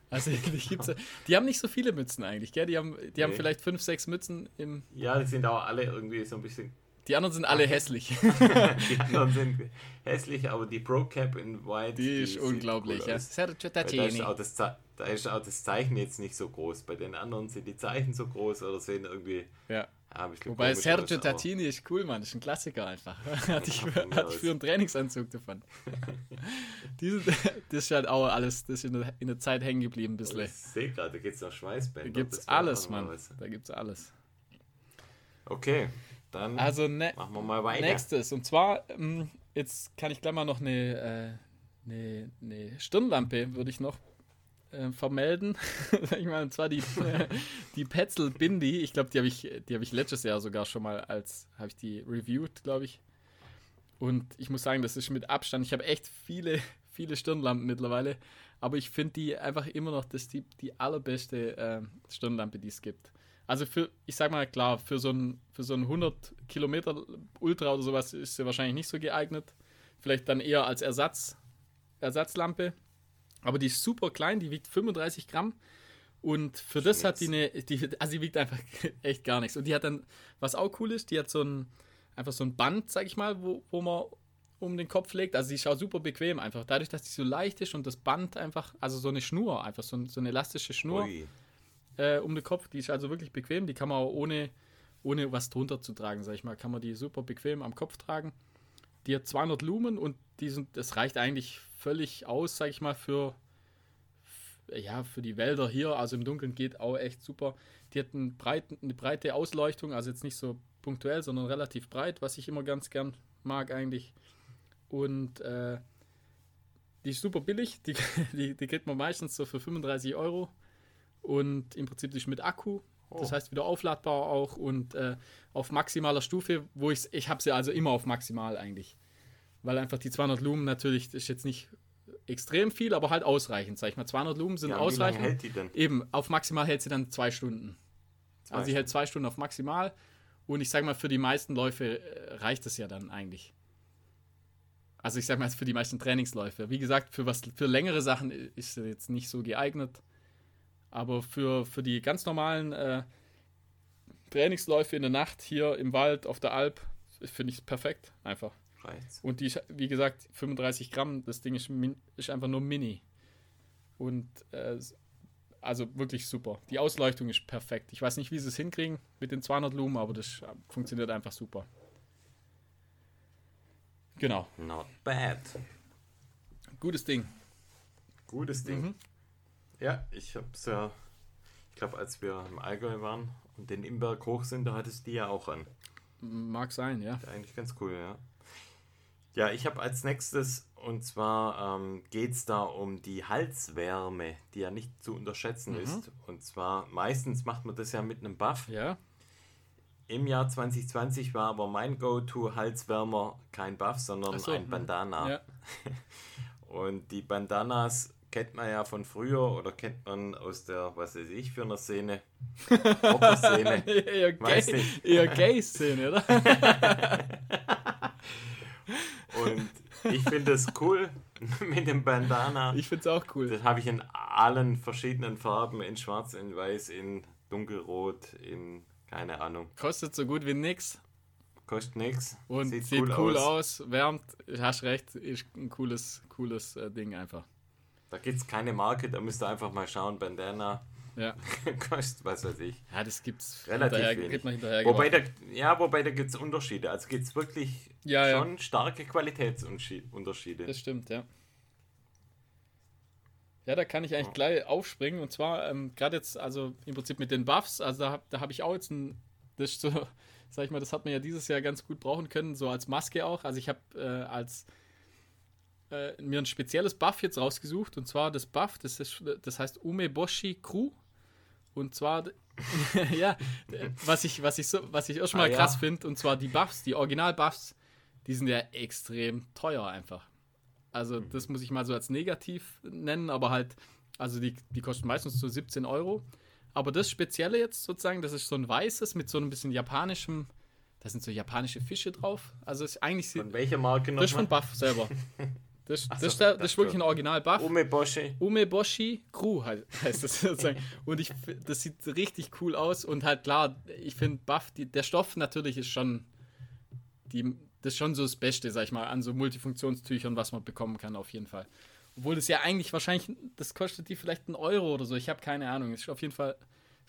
Speaker 1: Also die, gibt's, die haben nicht so viele Mützen eigentlich, gell? Die haben, die nee. haben vielleicht fünf, sechs Mützen im.
Speaker 2: Ja, die sind auch alle irgendwie so ein bisschen.
Speaker 1: Die anderen sind alle hässlich.
Speaker 2: die anderen sind hässlich, aber die Pro Cap in White.
Speaker 1: Die, die ist unglaublich, ja.
Speaker 2: Sergio Tacchini. Da ist, auch das, da ist auch das Zeichen jetzt nicht so groß. Bei den anderen sind die Zeichen so groß oder sehen irgendwie.
Speaker 1: Ja. Ja, Wobei Sergio aus, Tattini ist cool, Mann. Ist ein Klassiker einfach. hatte ich, hatte ich für einen Trainingsanzug davon. Diese, das ist halt auch alles, das ist in der, in der Zeit hängen geblieben ein bisschen. Ich
Speaker 2: sehe gerade, da gibt es noch Schweißbänder.
Speaker 1: Da gibt es alles, Mann. Da gibt es alles.
Speaker 2: Okay, dann
Speaker 1: also ne
Speaker 2: machen wir mal weiter.
Speaker 1: Nächstes, und zwar, ähm, jetzt kann ich gleich mal noch eine, äh, eine, eine Stirnlampe, würde ich noch äh, vermelden. ich meine, und zwar die, äh, die Petzl Bindi. Ich glaube, die habe ich, hab ich letztes Jahr sogar schon mal als, habe ich die reviewed, glaube ich. Und ich muss sagen, das ist mit Abstand. Ich habe echt viele, viele Stirnlampen mittlerweile. Aber ich finde die einfach immer noch das die, die allerbeste äh, Stirnlampe, die es gibt. Also für, ich sag mal klar, für so ein, für so ein 100 Kilometer Ultra oder sowas ist sie wahrscheinlich nicht so geeignet. Vielleicht dann eher als Ersatz, Ersatzlampe. Aber die ist super klein, die wiegt 35 Gramm. Und für das hat die eine, die, also die wiegt einfach echt gar nichts. Und die hat dann, was auch cool ist, die hat so ein, einfach so ein Band, sag ich mal, wo, wo man um den Kopf legt. Also die schaut super bequem einfach. Dadurch, dass die so leicht ist und das Band einfach, also so eine Schnur, einfach so, so eine elastische Schnur äh, um den Kopf, die ist also wirklich bequem. Die kann man auch ohne, ohne was drunter zu tragen, sag ich mal, kann man die super bequem am Kopf tragen. Die hat 200 Lumen und die sind, das reicht eigentlich völlig aus, sag ich mal, für, ja, für die Wälder hier, also im Dunkeln geht auch echt super. Die hat einen breiten, eine breite Ausleuchtung, also jetzt nicht so punktuell, sondern relativ breit, was ich immer ganz gern mag eigentlich. Und äh, die ist super billig, die, die, die kriegt man meistens so für 35 Euro. Und im Prinzip ist mit Akku, oh. das heißt wieder aufladbar auch und äh, auf maximaler Stufe, wo ich ich habe sie also immer auf maximal eigentlich. Weil einfach die 200 Lumen natürlich, das ist jetzt nicht extrem viel, aber halt ausreichend, sag ich mal. 200 Lumen sind ja, ausreichend. Wie lange hält die denn? Eben, auf maximal hält sie dann zwei Stunden. Zwei also sie hält zwei Stunden auf maximal und ich sag mal, für die meisten Läufe äh, reicht es ja dann eigentlich. Also ich sag mal, für die meisten Trainingsläufe. Wie gesagt, für was für längere Sachen ist sie jetzt nicht so geeignet. Aber für, für die ganz normalen äh, Trainingsläufe in der Nacht hier im Wald, auf der Alp, finde ich es perfekt. Einfach. Reicht's. Und die, wie gesagt, 35 Gramm, das Ding ist, ist einfach nur mini. Und äh, also wirklich super. Die Ausleuchtung ist perfekt. Ich weiß nicht, wie sie es hinkriegen mit den 200 Lumen, aber das funktioniert einfach super. Genau.
Speaker 2: Not bad.
Speaker 1: Gutes Ding.
Speaker 2: Gutes Ding. Mhm. Ja, ich hab's ja, ich glaube, als wir im Allgäu waren und den Imberg hoch sind, da hattest du die ja auch an.
Speaker 1: Mag sein, ja.
Speaker 2: Eigentlich ganz cool, ja. Ja, ich habe als nächstes, und zwar ähm, geht es da um die Halswärme, die ja nicht zu unterschätzen mhm. ist. Und zwar, meistens macht man das ja mit einem Buff.
Speaker 1: Ja.
Speaker 2: Im Jahr 2020 war aber mein Go-To-Halswärmer kein Buff, sondern so, ein Bandana. Ja. Und die Bandanas kennt man ja von früher oder kennt man aus der, was weiß ich, für eine Szene. Szene.
Speaker 1: eher Gay-Szene, oder?
Speaker 2: Und ich finde es cool mit dem Bandana.
Speaker 1: Ich finde es auch cool.
Speaker 2: Das habe ich in allen verschiedenen Farben, in schwarz, in weiß, in dunkelrot, in keine Ahnung.
Speaker 1: Kostet so gut wie nix.
Speaker 2: Kostet nix.
Speaker 1: Und sieht, sieht cool, cool aus. aus. wärmt, hast recht, ist ein cooles, cooles äh, Ding einfach.
Speaker 2: Da gibt es keine Marke, da müsst ihr einfach mal schauen, Bandana.
Speaker 1: Ja.
Speaker 2: Kostet, was weiß ich.
Speaker 1: Ja, das gibt's
Speaker 2: relativ wenig. Wobei da, ja, wobei da gibt es Unterschiede. Also gibt es wirklich ja, schon ja. starke Qualitätsunterschiede.
Speaker 1: Das stimmt, ja. Ja, da kann ich eigentlich oh. gleich aufspringen. Und zwar ähm, gerade jetzt, also im Prinzip mit den Buffs, also da, da habe ich auch jetzt ein, das so, sag ich mal, das hat man ja dieses Jahr ganz gut brauchen können, so als Maske auch. Also ich habe äh, als äh, mir ein spezielles Buff jetzt rausgesucht und zwar das Buff, das, ist, das heißt Umeboshi Crew. Und zwar, ja, was ich, was ich, so, was ich auch schon mal ah, krass ja. finde, und zwar die Buffs, die Original-Buffs, die sind ja extrem teuer einfach. Also, mhm. das muss ich mal so als negativ nennen, aber halt, also die, die kosten meistens so 17 Euro. Aber das Spezielle jetzt sozusagen, das ist so ein weißes mit so ein bisschen japanischem, da sind so japanische Fische drauf. Also ist eigentlich.
Speaker 2: Von welcher Marke
Speaker 1: noch? Das ist von Buff selber. Das, das, so, ist, der, das ist wirklich ein Original-Buff.
Speaker 2: Umeboshi.
Speaker 1: Umeboshi Crew heißt das sozusagen. und ich, das sieht richtig cool aus. Und halt klar, ich finde Buff, die, der Stoff natürlich ist schon, die, das ist schon so das Beste, sag ich mal, an so Multifunktionstüchern, was man bekommen kann, auf jeden Fall. Obwohl das ja eigentlich wahrscheinlich, das kostet die vielleicht einen Euro oder so. Ich habe keine Ahnung. Ist auf jeden Fall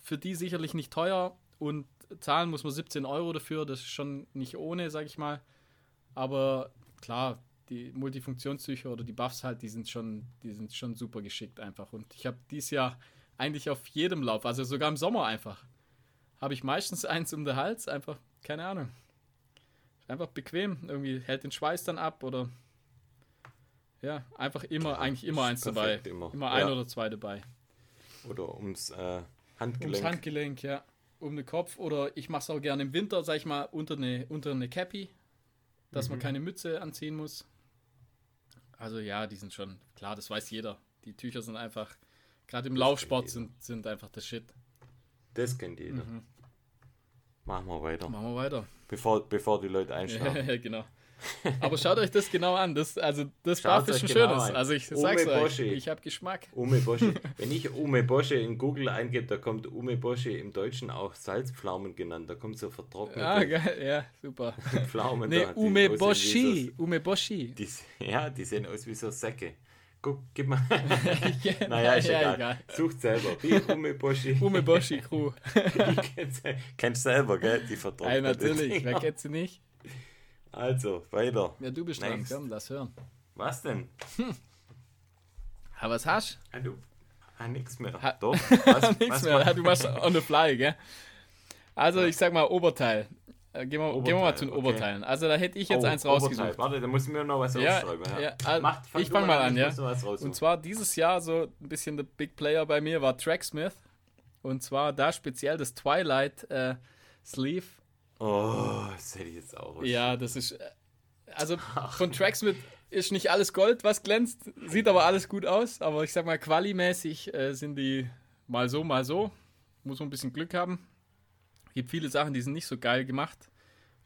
Speaker 1: für die sicherlich nicht teuer und zahlen muss man 17 Euro dafür. Das ist schon nicht ohne, sag ich mal. Aber klar, die Multifunktionstücher oder die Buffs halt, die sind schon, die sind schon super geschickt einfach. Und ich habe dieses Jahr eigentlich auf jedem Lauf, also sogar im Sommer einfach, habe ich meistens eins um den Hals, einfach, keine Ahnung. Einfach bequem, irgendwie hält den Schweiß dann ab oder ja, einfach immer, eigentlich immer eins dabei. Immer, immer ein ja. oder zwei dabei.
Speaker 2: Oder ums äh, Handgelenk. Ums
Speaker 1: Handgelenk, ja. Um den Kopf. Oder ich mache es auch gerne im Winter, sag ich mal, unter eine, unter eine Cappy, dass mhm. man keine Mütze anziehen muss. Also ja, die sind schon, klar, das weiß jeder. Die Tücher sind einfach, gerade im das Laufsport sind, sind einfach der Shit.
Speaker 2: Das kennt jeder. Mhm. Machen wir weiter.
Speaker 1: Machen wir weiter.
Speaker 2: Bevor, bevor die Leute einschlafen.
Speaker 1: Genau. Aber schaut euch das genau an. Das, also das Buff ist ein genau schönes. An. Also ich sag's Ume euch, ich habe Geschmack.
Speaker 2: Umeboshi. Wenn ich Umeboshi in Google eingebe, da kommt Umeboshi im Deutschen auch Salzpflaumen genannt. Da kommt so vertrocknet.
Speaker 1: Ah, geil. Ja, super.
Speaker 2: Pflaumen
Speaker 1: nee, da. Umeboshi. So, Umeboshi.
Speaker 2: Die, ja, die sehen aus wie so Säcke. Guck, gib mal. naja, ist ja, egal. egal. Sucht selber. Wie Umeboshi.
Speaker 1: Umeboshi Crew.
Speaker 2: kennst selber, gell? Die vertrocknet.
Speaker 1: Ja, natürlich. Wer kennt sie nicht?
Speaker 2: Also, weiter.
Speaker 1: Ja, du bist dran. Komm, lass hören.
Speaker 2: Was denn?
Speaker 1: Hm. Ha, was hast
Speaker 2: du? Ah, nix mehr.
Speaker 1: Ha Doch. Was, nix was mehr. Du machst on the fly, gell? Also, ich sag mal Oberteil. Äh, gehen, wir, gehen wir mal zu den okay. Oberteilen. Also da hätte ich jetzt oh, eins rausgesucht. Oberteil.
Speaker 2: Warte, da muss ich mir noch was ja, aufschreiben. Ja.
Speaker 1: Ja, also Macht, fang ich fange mal an, an ja. Und zwar dieses Jahr so ein bisschen der Big Player bei mir war Tracksmith. Und zwar da speziell das Twilight äh, Sleeve.
Speaker 2: Oh, das hätte ich jetzt auch.
Speaker 1: Ja, das ist. Äh, also von Tracksmith ist nicht alles Gold, was glänzt. Sieht aber alles gut aus. Aber ich sag mal, qualimäßig äh, sind die mal so, mal so. Muss man ein bisschen Glück haben. Gibt viele Sachen, die sind nicht so geil gemacht,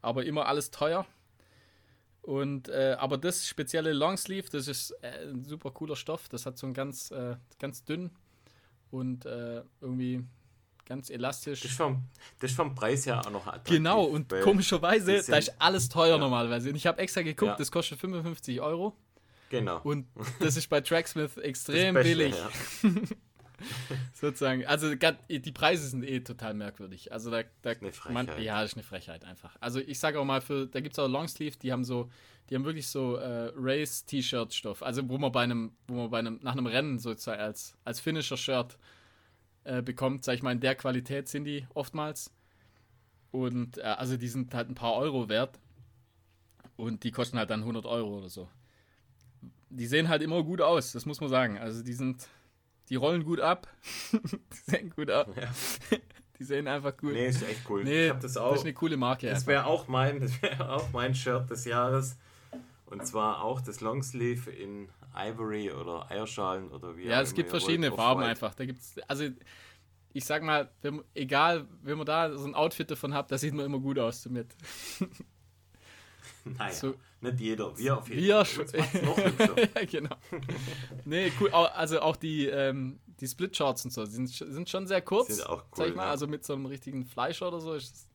Speaker 1: aber immer alles teuer. Und äh, aber das spezielle Longsleeve, das ist äh, ein super cooler Stoff. Das hat so ein ganz, äh, ganz dünn und äh, irgendwie ganz elastisch.
Speaker 2: Das ist, vom, das ist vom Preis her auch noch
Speaker 1: attraktiv. Genau, und komischerweise, da ist alles teuer ja. normalerweise. Und ich habe extra geguckt, ja. das kostet 55 Euro.
Speaker 2: Genau.
Speaker 1: Und das ist bei Tracksmith extrem billig. Ja. Sozusagen. Also die Preise sind eh total merkwürdig. Also da, da
Speaker 2: eine Frechheit.
Speaker 1: Man, ja, das ist eine Frechheit einfach. Also ich sage auch mal, für, da gibt es auch Longsleeve, die haben so, die haben wirklich so äh, Race-T-Shirt-Stoff. Also wo man bei einem, wo man bei einem, nach einem Rennen sozusagen als, als Finisher-Shirt äh, bekommt, sag ich mal, in der Qualität sind die oftmals. Und äh, also die sind halt ein paar Euro wert. Und die kosten halt dann 100 Euro oder so. Die sehen halt immer gut aus, das muss man sagen. Also die sind die rollen gut ab. die sehen gut ab. Ja. Die sehen einfach gut.
Speaker 2: Nee, ist echt cool.
Speaker 1: Nee, ich hab das auch. Das ist eine coole Marke.
Speaker 2: Das wäre auch mein, auch mein Shirt des Jahres. Und zwar auch das Longsleeve in Ivory oder Eierschalen oder wie
Speaker 1: Ja, es gibt verschiedene Farben einfach. Da gibt's also ich sag mal, wenn, egal, wenn man da so ein Outfit davon hat, das sieht man immer gut aus damit.
Speaker 2: Naja, so, nicht jeder. Wir auf
Speaker 1: jeden Fall. ja, genau. nee, cool. Also auch die, ähm, die Split-Shorts und so sind, sind schon sehr kurz. Sind auch cool, sag ich mal. Ja. Also mit so einem richtigen Fleischer oder so ist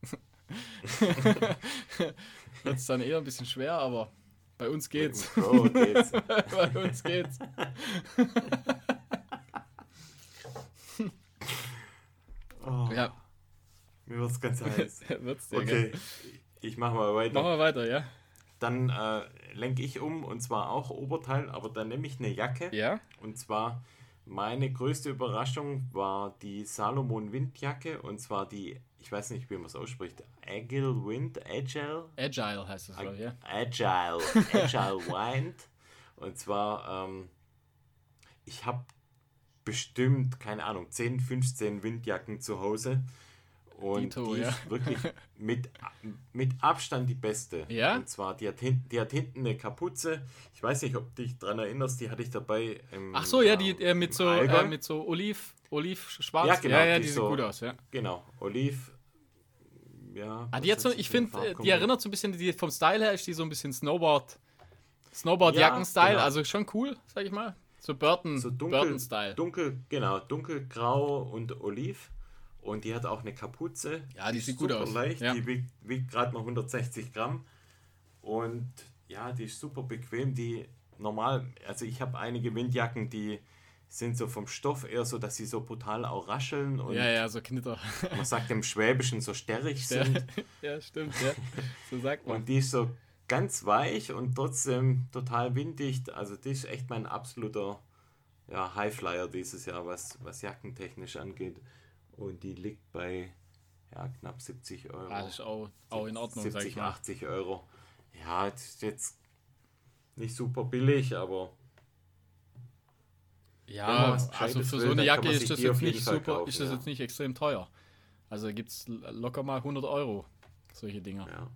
Speaker 1: ist dann eher ein bisschen schwer, aber bei uns geht's. Bro, geht's. bei uns geht's.
Speaker 2: oh, ja. Mir wird's ganz heiß. wird's dir, okay, gell? ich mach mal weiter.
Speaker 1: Mach mal weiter, ja.
Speaker 2: Dann äh, lenke ich um und zwar auch Oberteil, aber dann nehme ich eine Jacke.
Speaker 1: Ja.
Speaker 2: Und zwar meine größte Überraschung war die Salomon Windjacke und zwar die, ich weiß nicht, wie man es ausspricht, Agile Wind, Agile.
Speaker 1: Agile heißt es, Ag ja.
Speaker 2: Agile, Agile Wind. Und zwar, ähm, ich habe bestimmt, keine Ahnung, 10, 15 Windjacken zu Hause und Dito, die ja. ist wirklich mit, mit Abstand die beste.
Speaker 1: Ja?
Speaker 2: Und zwar, die hat, hinten, die hat hinten eine Kapuze. Ich weiß nicht, ob du dich daran erinnerst, die hatte ich dabei.
Speaker 1: Im, Ach so, ja, die äh, mit, so, äh, mit so Oliv, Oliv schwarz. Ja,
Speaker 2: genau,
Speaker 1: ja, ja
Speaker 2: die,
Speaker 1: die sieht so, gut aus, ja.
Speaker 2: Genau, Oliv. Ja.
Speaker 1: Ah, die so, ich finde, äh, die erinnert so ein bisschen, die, vom Style her ist die so ein bisschen Snowboard. Snowboard-Jacken-Style, ja, genau. also schon cool, sag ich mal. So Burton-Style. So dunkel, Burton
Speaker 2: dunkel, genau, dunkelgrau und Oliv. Und die hat auch eine Kapuze.
Speaker 1: Ja, die, die sieht gut aus.
Speaker 2: leicht. Ja. Die wiegt, wiegt gerade mal 160 Gramm. Und ja, die ist super bequem. Die normal, also ich habe einige Windjacken, die sind so vom Stoff eher so, dass sie so brutal auch rascheln. Und
Speaker 1: ja, ja, so Knitter.
Speaker 2: Man sagt im Schwäbischen so sterrig sind.
Speaker 1: ja, stimmt, ja. So sagt man.
Speaker 2: Und die ist so ganz weich und trotzdem total winddicht. Also die ist echt mein absoluter ja, Highflyer dieses Jahr, was, was jackentechnisch angeht. Und die liegt bei ja, knapp 70 Euro.
Speaker 1: Ah, das ist auch, auch in Ordnung,
Speaker 2: 70, sag ich mal. 80 Euro. Ja, das ist jetzt nicht super billig, aber.
Speaker 1: Ja, also für so eine Jacke ist das jetzt nicht super, kaufen, ist das ja. jetzt nicht extrem teuer. Also gibt es locker mal 100 Euro, solche Dinger.
Speaker 2: Ja.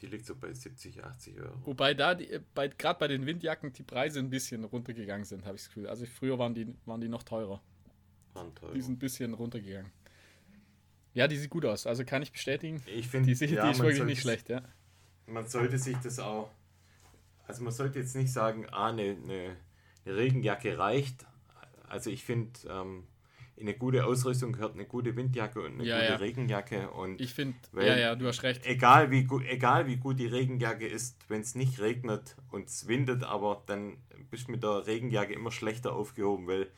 Speaker 2: Die liegt so bei 70, 80 Euro.
Speaker 1: Wobei da, bei, gerade bei den Windjacken, die Preise ein bisschen runtergegangen sind, habe ich das Gefühl. Also früher waren die, waren die noch teurer. Die sind ein bisschen runtergegangen. Ja, die sieht gut aus. Also kann ich bestätigen.
Speaker 2: Ich finde,
Speaker 1: die, ja, die ist wirklich nicht schlecht, ja.
Speaker 2: Man sollte sich das auch. Also man sollte jetzt nicht sagen, ah, eine, eine, eine Regenjacke reicht. Also ich finde, ähm, in eine gute Ausrüstung gehört eine gute Windjacke und eine ja, gute ja. Regenjacke. Und
Speaker 1: ich finde, ja, ja, du hast recht.
Speaker 2: Egal wie, egal wie gut die Regenjacke ist, wenn es nicht regnet und es windet, aber dann bist du mit der Regenjacke immer schlechter aufgehoben, weil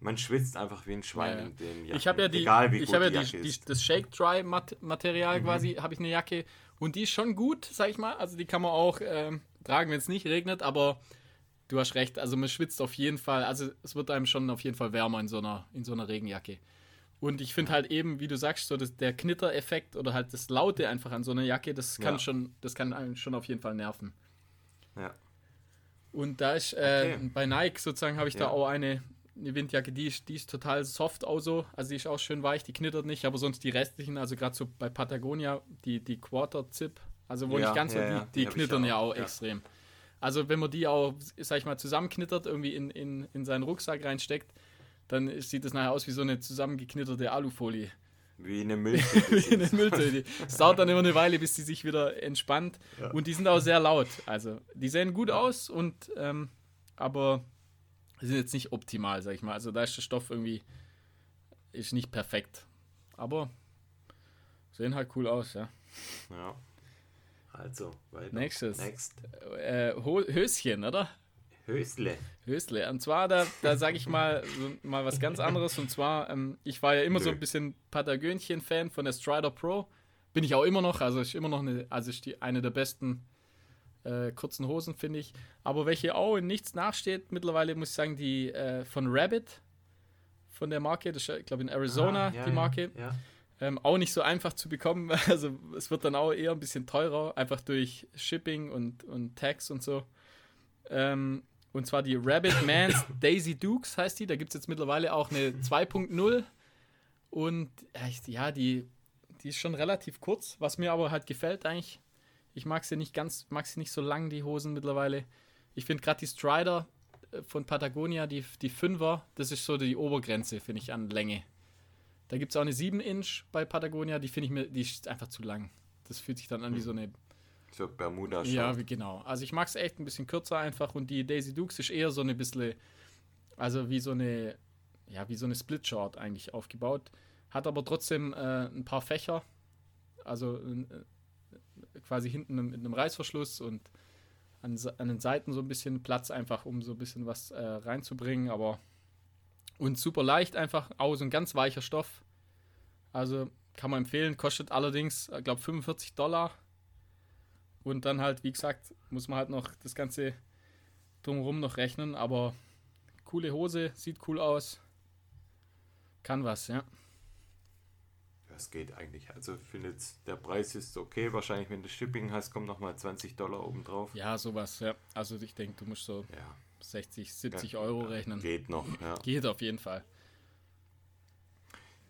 Speaker 2: man schwitzt einfach wie ein Schwein ja, in den Jacken.
Speaker 1: Ich habe ja die, Egal, wie ich habe ja die, die, das Shake Dry Material mhm. quasi, habe ich eine Jacke und die ist schon gut, sag ich mal. Also die kann man auch ähm, tragen, wenn es nicht regnet, aber du hast recht. Also man schwitzt auf jeden Fall. Also es wird einem schon auf jeden Fall wärmer in so einer, in so einer Regenjacke. Und ich finde halt eben, wie du sagst, so das, der Knittereffekt oder halt das Laute einfach an so einer Jacke, das kann ja. schon, das kann einen schon auf jeden Fall nerven. Ja. Und da ist äh, okay. bei Nike sozusagen habe ich ja. da auch eine, eine Windjacke, die ist, die ist total soft auch so. Also die ist auch schön weich, die knittert nicht, aber sonst die restlichen, also gerade so bei Patagonia, die, die Quarter-Zip, also wo ja, nicht ganz so, die, die, knittern auch. ja auch extrem. Also wenn man die auch, sag ich mal, zusammenknittert, irgendwie in, in, in seinen Rucksack reinsteckt, dann sieht das nachher aus wie so eine zusammengeknitterte Alufolie. Wie eine Mülltüte. wie eine Mülltüte. Es dauert dann immer eine Weile, bis die sich wieder entspannt. Ja. Und die sind auch sehr laut. Also, die sehen gut aus, und ähm, aber sind jetzt nicht optimal, sag ich mal. Also, da ist der Stoff irgendwie ist nicht perfekt. Aber sehen halt cool aus, ja.
Speaker 2: Ja. Also,
Speaker 1: weiter. Nächstes. Next. Äh, Höschen, oder?
Speaker 2: Hösle.
Speaker 1: Hösle. Und zwar, da, da sage ich mal, mal was ganz anderes. Und zwar, ähm, ich war ja immer Nö. so ein bisschen Patagönchen-Fan von der Strider Pro. Bin ich auch immer noch. Also ist immer noch eine, also ist die, eine der besten äh, kurzen Hosen, finde ich. Aber welche auch in nichts nachsteht, mittlerweile muss ich sagen, die äh, von Rabbit, von der Marke, das ist, ich glaube in Arizona ah, ja, die Marke. Ja, ja. Ähm, auch nicht so einfach zu bekommen. Also es wird dann auch eher ein bisschen teurer, einfach durch Shipping und, und Tax und so. Ähm, und zwar die Rabbit Mans Daisy Dukes heißt die. Da gibt es jetzt mittlerweile auch eine 2.0. Und ja, die, die ist schon relativ kurz, was mir aber halt gefällt eigentlich. Ich mag sie nicht ganz, mag sie nicht so lang, die Hosen mittlerweile. Ich finde gerade die Strider äh, von Patagonia, die, die 5er, das ist so die Obergrenze, finde ich, an Länge. Da gibt es auch eine 7-Inch bei Patagonia, die finde ich mir, die ist einfach zu lang. Das fühlt sich dann an wie hm. so eine.
Speaker 2: So bermuda
Speaker 1: -Short. Ja, wie, genau. Also ich mag es echt ein bisschen kürzer einfach und die Daisy Dukes ist eher so eine bisschen, also wie so eine, ja, wie so eine Split-Short eigentlich aufgebaut. Hat aber trotzdem äh, ein paar Fächer, also äh, quasi hinten mit einem Reißverschluss und an, an, den Seiten so ein bisschen Platz einfach, um so ein bisschen was äh, reinzubringen, aber und super leicht einfach, auch so ein ganz weicher Stoff. Also kann man empfehlen, kostet allerdings, ich glaube, 45 Dollar. Und dann halt, wie gesagt, muss man halt noch das Ganze drumherum noch rechnen. Aber coole Hose, sieht cool aus. Kann was, ja.
Speaker 2: Das geht eigentlich. Also ich finde jetzt, der Preis ist okay. Wahrscheinlich, wenn du Shipping hast, kommt nochmal 20 Dollar obendrauf.
Speaker 1: Ja, sowas, ja. Also ich denke, du musst so ja. 60, 70 ja, Euro rechnen.
Speaker 2: Geht noch, ja.
Speaker 1: Geht auf jeden Fall.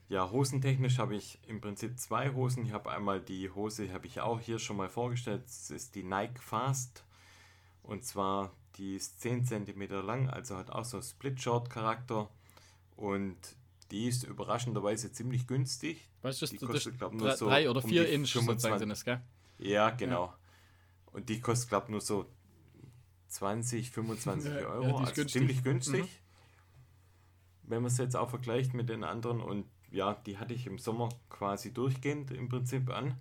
Speaker 2: Ja, hosentechnisch habe ich im Prinzip zwei Hosen. Ich habe einmal die Hose, habe ich auch hier schon mal vorgestellt. Das ist die Nike Fast. Und zwar, die ist 10 cm lang, also hat auch so Split-Short-Charakter. Und die ist überraschenderweise ziemlich günstig.
Speaker 1: Weißt
Speaker 2: du, die
Speaker 1: kostet, glaube nur so. Drei oder vier um Inch sozusagen sind es, gell?
Speaker 2: Ja, genau. Ja. Und die kostet, glaube ich, nur so 20, 25 ja, Euro. Ja, also günstig. ziemlich günstig. Mhm. Wenn man es jetzt auch vergleicht mit den anderen. Und ja, die hatte ich im Sommer quasi durchgehend im Prinzip an.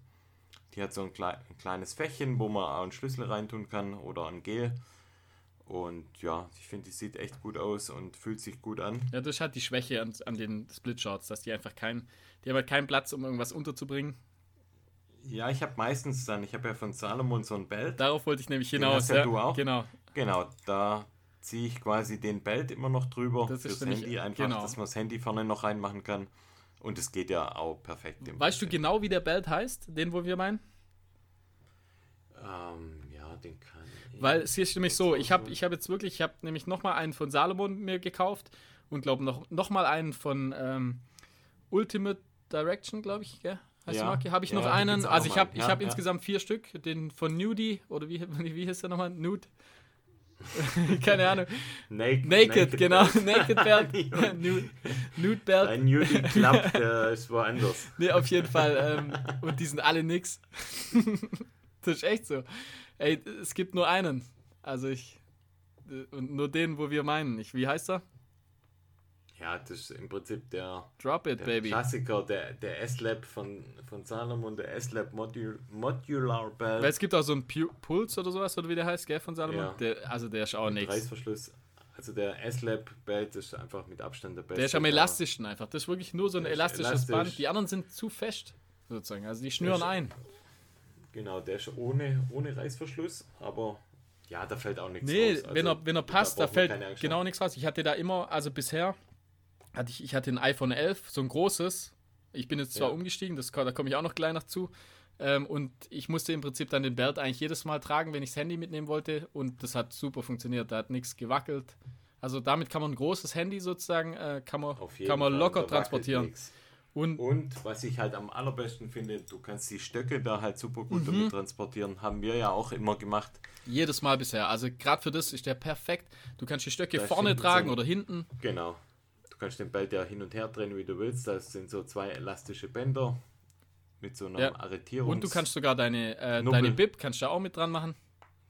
Speaker 2: Die hat so ein, klei ein kleines Fächchen, wo man auch einen Schlüssel reintun kann oder ein Gel. Und ja, ich finde, die sieht echt gut aus und fühlt sich gut an.
Speaker 1: Ja, das hat die Schwäche an, an den Split-Shorts, dass die einfach keinen, die haben halt keinen Platz, um irgendwas unterzubringen.
Speaker 2: Ja, ich habe meistens dann, ich habe ja von Salomon so ein Belt.
Speaker 1: Darauf wollte ich nämlich hinaus. Ja, ja, du auch. Genau.
Speaker 2: Genau, da ziehe ich quasi den Belt immer noch drüber das fürs Handy, einfach, genau. dass man das Handy vorne noch reinmachen kann. Und es geht ja auch perfekt.
Speaker 1: Weißt Prinzip. du genau, wie der Belt heißt, den, wo wir meinen?
Speaker 2: Ähm, ja, den kann
Speaker 1: ich. Weil es ist nämlich so, ich habe ich hab jetzt wirklich, ich habe nämlich nochmal einen von Salomon mir gekauft und glaube noch, noch mal einen von ähm, Ultimate Direction, glaube ich, gell? Heißt ja. Marke? Habe ich ja, noch einen? Also ich habe ja, hab insgesamt vier Stück. Den von Nudie, oder wie, wie hieß der nochmal? Nude? Keine Ahnung. Naked, Naked, Naked genau. Belt. Naked Belt. Nude, Nude Belt.
Speaker 2: Ein Nudie Club, der ist woanders.
Speaker 1: Nee, auf jeden Fall. Ähm, und die sind alle nix. das ist echt so. Ey, es gibt nur einen. Also ich. Und nur den, wo wir meinen. Ich, wie heißt er?
Speaker 2: Ja, das ist im Prinzip der,
Speaker 1: Drop it,
Speaker 2: der
Speaker 1: baby.
Speaker 2: Klassiker, der, der S-Lab von, von Salomon, der S-Lab Modul, Modular Belt.
Speaker 1: Weil es gibt auch so einen Puls oder sowas, oder wie der heißt, gell, von Salomon. Ja. Der, also der ist auch nichts.
Speaker 2: Reißverschluss. Also der S-Lab Belt ist einfach mit Abstand der beste.
Speaker 1: Der ist am elastischen einfach. Das ist wirklich nur so ein elastisches elastisch. Band. Die anderen sind zu fest, sozusagen. Also die schnüren ist, ein.
Speaker 2: Genau, der ist ohne, ohne Reißverschluss, aber Ja, da fällt auch nichts
Speaker 1: nee, raus. Nee, wenn, er, also wenn er passt, da, da fällt genau nichts raus. Ich hatte da immer, also bisher, hatte ich, ich hatte ein iPhone 11, so ein großes. Ich bin jetzt zwar ja. umgestiegen, das, da komme ich auch noch gleich noch zu. Ähm, und ich musste im Prinzip dann den Belt eigentlich jedes Mal tragen, wenn ich das Handy mitnehmen wollte. Und das hat super funktioniert. Da hat nichts gewackelt. Also damit kann man ein großes Handy sozusagen, äh, kann man, kann man locker transportieren.
Speaker 2: Und, und, was ich halt am allerbesten finde, du kannst die Stöcke da halt super gut mhm. damit transportieren. Haben wir ja auch immer gemacht.
Speaker 1: Jedes Mal bisher. Also gerade für das ist der perfekt. Du kannst die Stöcke da vorne tragen so, oder hinten.
Speaker 2: Genau. Du kannst den Belt ja hin und her drehen, wie du willst. Das sind so zwei elastische Bänder mit so einer ja. Arretierung.
Speaker 1: Und du kannst sogar deine, äh, deine Bib kannst du auch mit dran machen.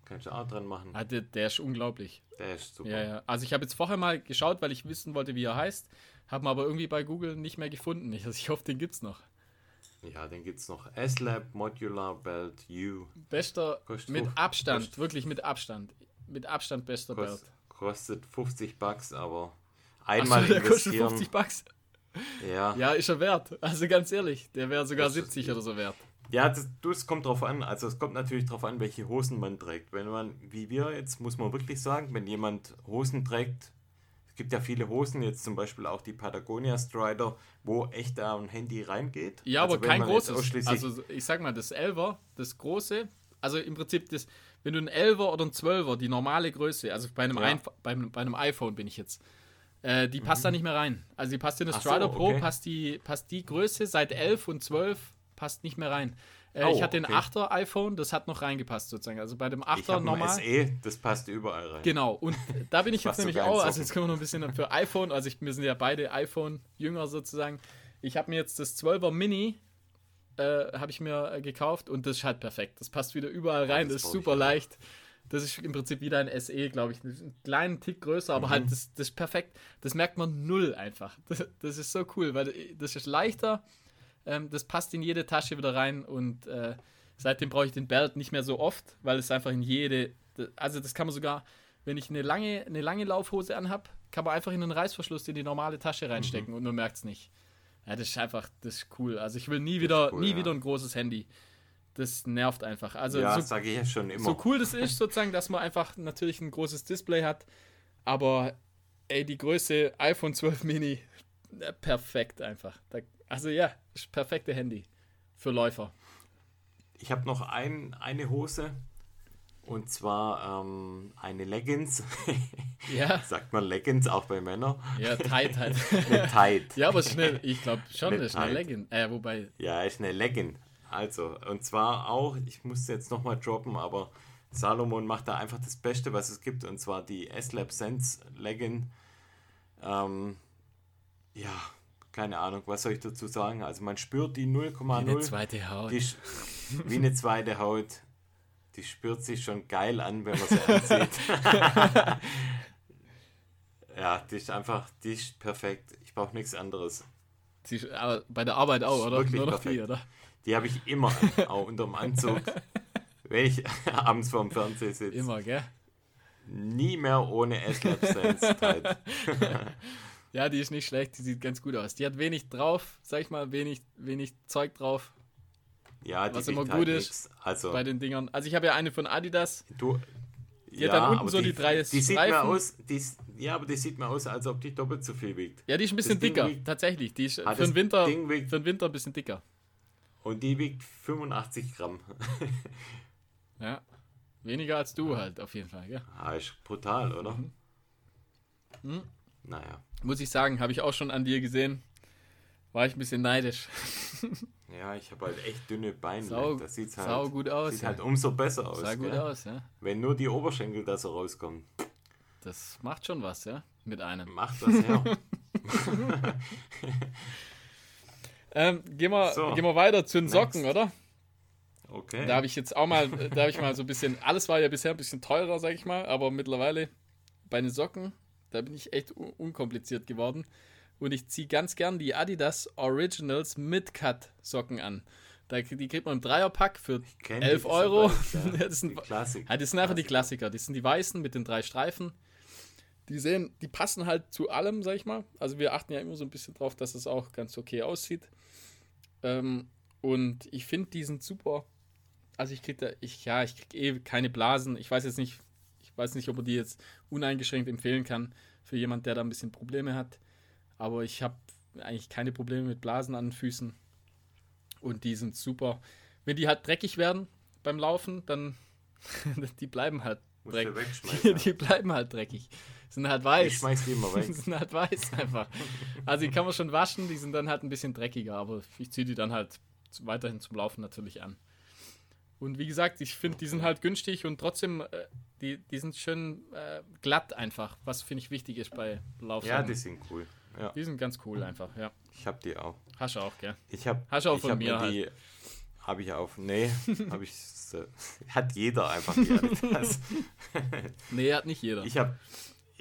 Speaker 2: Kannst du auch dran machen.
Speaker 1: Ah, der, der, ist unglaublich.
Speaker 2: Der ist super.
Speaker 1: Ja, ja. Also ich habe jetzt vorher mal geschaut, weil ich wissen wollte, wie er heißt. Haben aber irgendwie bei Google nicht mehr gefunden. Also ich hoffe, den gibt es noch.
Speaker 2: Ja, den gibt es noch. S-Lab Modular Belt U.
Speaker 1: Bester, kostet mit Abstand, kostet, wirklich mit Abstand. Mit Abstand bester
Speaker 2: kostet,
Speaker 1: Belt.
Speaker 2: Kostet 50 Bucks, aber einmal so, der investieren. kostet 50 Bucks.
Speaker 1: Ja. Ja, ist er wert. Also ganz ehrlich, der wäre sogar das 70 oder so wert.
Speaker 2: Ja, das, das kommt drauf an. Also es kommt natürlich drauf an, welche Hosen man trägt. Wenn man, wie wir jetzt, muss man wirklich sagen, wenn jemand Hosen trägt, es gibt ja viele Hosen, jetzt zum Beispiel auch die Patagonia Strider, wo echt da ein Handy reingeht.
Speaker 1: Ja,
Speaker 2: also
Speaker 1: aber kein großes. Also ich sag mal, das Elver, das große, also im Prinzip das, wenn du ein Elver oder ein Zwölfer, die normale Größe, also bei einem, ja. bei, bei einem iPhone bin ich jetzt, äh, die passt mhm. da nicht mehr rein. Also die passt in das Strider so, Pro, passt, die, passt die Größe seit 11 und 12 passt nicht mehr rein. Äh, oh, ich hatte okay. ein 8er iPhone, das hat noch reingepasst sozusagen. Also bei dem 8er
Speaker 2: ich normal. SE, das passt überall rein.
Speaker 1: Genau, und da bin ich jetzt nämlich auch, also jetzt können wir noch ein bisschen für iPhone, also ich, wir sind ja beide iPhone-Jünger sozusagen. Ich habe mir jetzt das 12er Mini äh, habe ich mir äh, gekauft und das ist halt perfekt. Das passt wieder überall rein, ja, das, das ist super leicht. Das ist im Prinzip wieder ein SE, glaube ich. Einen kleinen Tick größer, aber halt mhm. halt das, das ist perfekt. Das merkt man null einfach. Das, das ist so cool, weil das ist leichter ähm, das passt in jede Tasche wieder rein und äh, seitdem brauche ich den Belt nicht mehr so oft, weil es einfach in jede. Also, das kann man sogar, wenn ich eine lange, eine lange Laufhose anhab, kann man einfach in den Reißverschluss in die normale Tasche reinstecken mhm. und man merkt es nicht. Ja, das ist einfach, das ist cool. Also ich will nie wieder, cool, nie ja. wieder ein großes Handy. Das nervt einfach. Also
Speaker 2: ja, so, sage ich ja schon immer.
Speaker 1: So cool das ist sozusagen, dass man einfach natürlich ein großes Display hat, aber ey, die Größe iPhone 12 Mini, perfekt einfach. Also ja, perfekte Handy für Läufer.
Speaker 2: Ich habe noch ein, eine Hose und zwar ähm, eine Leggings. Ja. Sagt man Leggings auch bei Männern?
Speaker 1: Ja, tight halt.
Speaker 2: eine tight.
Speaker 1: Ja, aber schnell, ich glaube schon, eine ist eine Leggings. Äh, wobei.
Speaker 2: Ja, ist eine Leggings. Also, und zwar auch, ich muss jetzt nochmal droppen, aber Salomon macht da einfach das Beste, was es gibt, und zwar die S-Lab Sense Legging. Ähm, ja, keine Ahnung, was soll ich dazu sagen? Also man spürt die 0,0. Wie eine
Speaker 1: zweite Haut.
Speaker 2: Die, wie eine zweite Haut. Die spürt sich schon geil an, wenn man sie ansieht. ja, die ist einfach, die ist perfekt. Ich brauche nichts anderes.
Speaker 1: Die, aber bei der Arbeit auch, oder?
Speaker 2: Wirklich Nur noch perfekt. die, oder? Die habe ich immer auch unterm Anzug, wenn ich abends vorm Fernseher sitze.
Speaker 1: Immer, gell?
Speaker 2: Nie mehr ohne S-Lab-Sense.
Speaker 1: Ja, die ist nicht schlecht, die sieht ganz gut aus. Die hat wenig drauf, sag ich mal, wenig, wenig Zeug drauf.
Speaker 2: Ja,
Speaker 1: die was immer halt gut halt ist also, bei den Dingern. Also ich habe ja eine von Adidas.
Speaker 2: Du,
Speaker 1: die ja, hat dann unten so die, die drei
Speaker 2: die sieht mir aus, die, Ja, aber die sieht mir aus, als ob die doppelt so viel wiegt.
Speaker 1: Ja, die ist ein bisschen das dicker, wiegt, tatsächlich. Die ist ah, für, den Winter, wiegt, für den Winter ein bisschen dicker.
Speaker 2: Und die wiegt 85 Gramm.
Speaker 1: ja, weniger als du halt, auf jeden Fall. Ja,
Speaker 2: ah, ist brutal, oder? Mhm. Mhm. Naja.
Speaker 1: Muss ich sagen, habe ich auch schon an dir gesehen. War ich ein bisschen neidisch.
Speaker 2: ja, ich habe halt echt dünne Beine.
Speaker 1: Sau, das sieht halt, sau gut aus. Sieht
Speaker 2: ja. halt umso besser aus.
Speaker 1: Sah gut aus, ja.
Speaker 2: Wenn nur die Oberschenkel da so rauskommen.
Speaker 1: Das macht schon was, ja, mit einem.
Speaker 2: Macht das, ja.
Speaker 1: ähm, gehen, wir, so. gehen wir weiter zu den Socken, Next. oder?
Speaker 2: Okay.
Speaker 1: Da habe ich jetzt auch mal, da habe ich mal so ein bisschen, alles war ja bisher ein bisschen teurer, sag ich mal, aber mittlerweile bei den Socken da bin ich echt unkompliziert geworden. Und ich ziehe ganz gern die Adidas Originals Mid-Cut Socken an. Da, die kriegt man im Dreierpack für 11 Euro. Weiß, ja. das, sind, ja, das sind einfach die Klassiker. Die sind die weißen mit den drei Streifen. Die sehen, die passen halt zu allem, sag ich mal. Also wir achten ja immer so ein bisschen drauf, dass es auch ganz okay aussieht. Ähm, und ich finde, die sind super. Also ich kriege da, ich, ja, ich kriege eh keine Blasen. Ich weiß jetzt nicht, Ich weiß nicht, ob man die jetzt uneingeschränkt empfehlen kann für jemand, der da ein bisschen Probleme hat. Aber ich habe eigentlich keine Probleme mit Blasen an den Füßen. Und die sind super. Wenn die halt dreckig werden beim Laufen, dann die bleiben halt dreckig. Die, die, bleiben halt dreckig. Sind halt weiß. Ich schmeiß die immer weg. sind halt weiß einfach. Also die kann man schon waschen, die sind dann halt ein bisschen dreckiger, aber ich ziehe die dann halt weiterhin zum Laufen natürlich an. Und wie gesagt, ich finde, die sind halt günstig und trotzdem, äh, die, die sind schön äh, glatt einfach, was finde ich wichtig ist bei Laufen.
Speaker 2: Ja, die sind cool. Ja.
Speaker 1: Die sind ganz cool einfach, ja.
Speaker 2: Ich habe die auch.
Speaker 1: Hast du auch, gell?
Speaker 2: Ich habe
Speaker 1: Hast du auch von mir halt.
Speaker 2: die, Habe ich auch. Nee, habe ich. hat jeder einfach die Adidas.
Speaker 1: nee, hat nicht jeder.
Speaker 2: Ich habe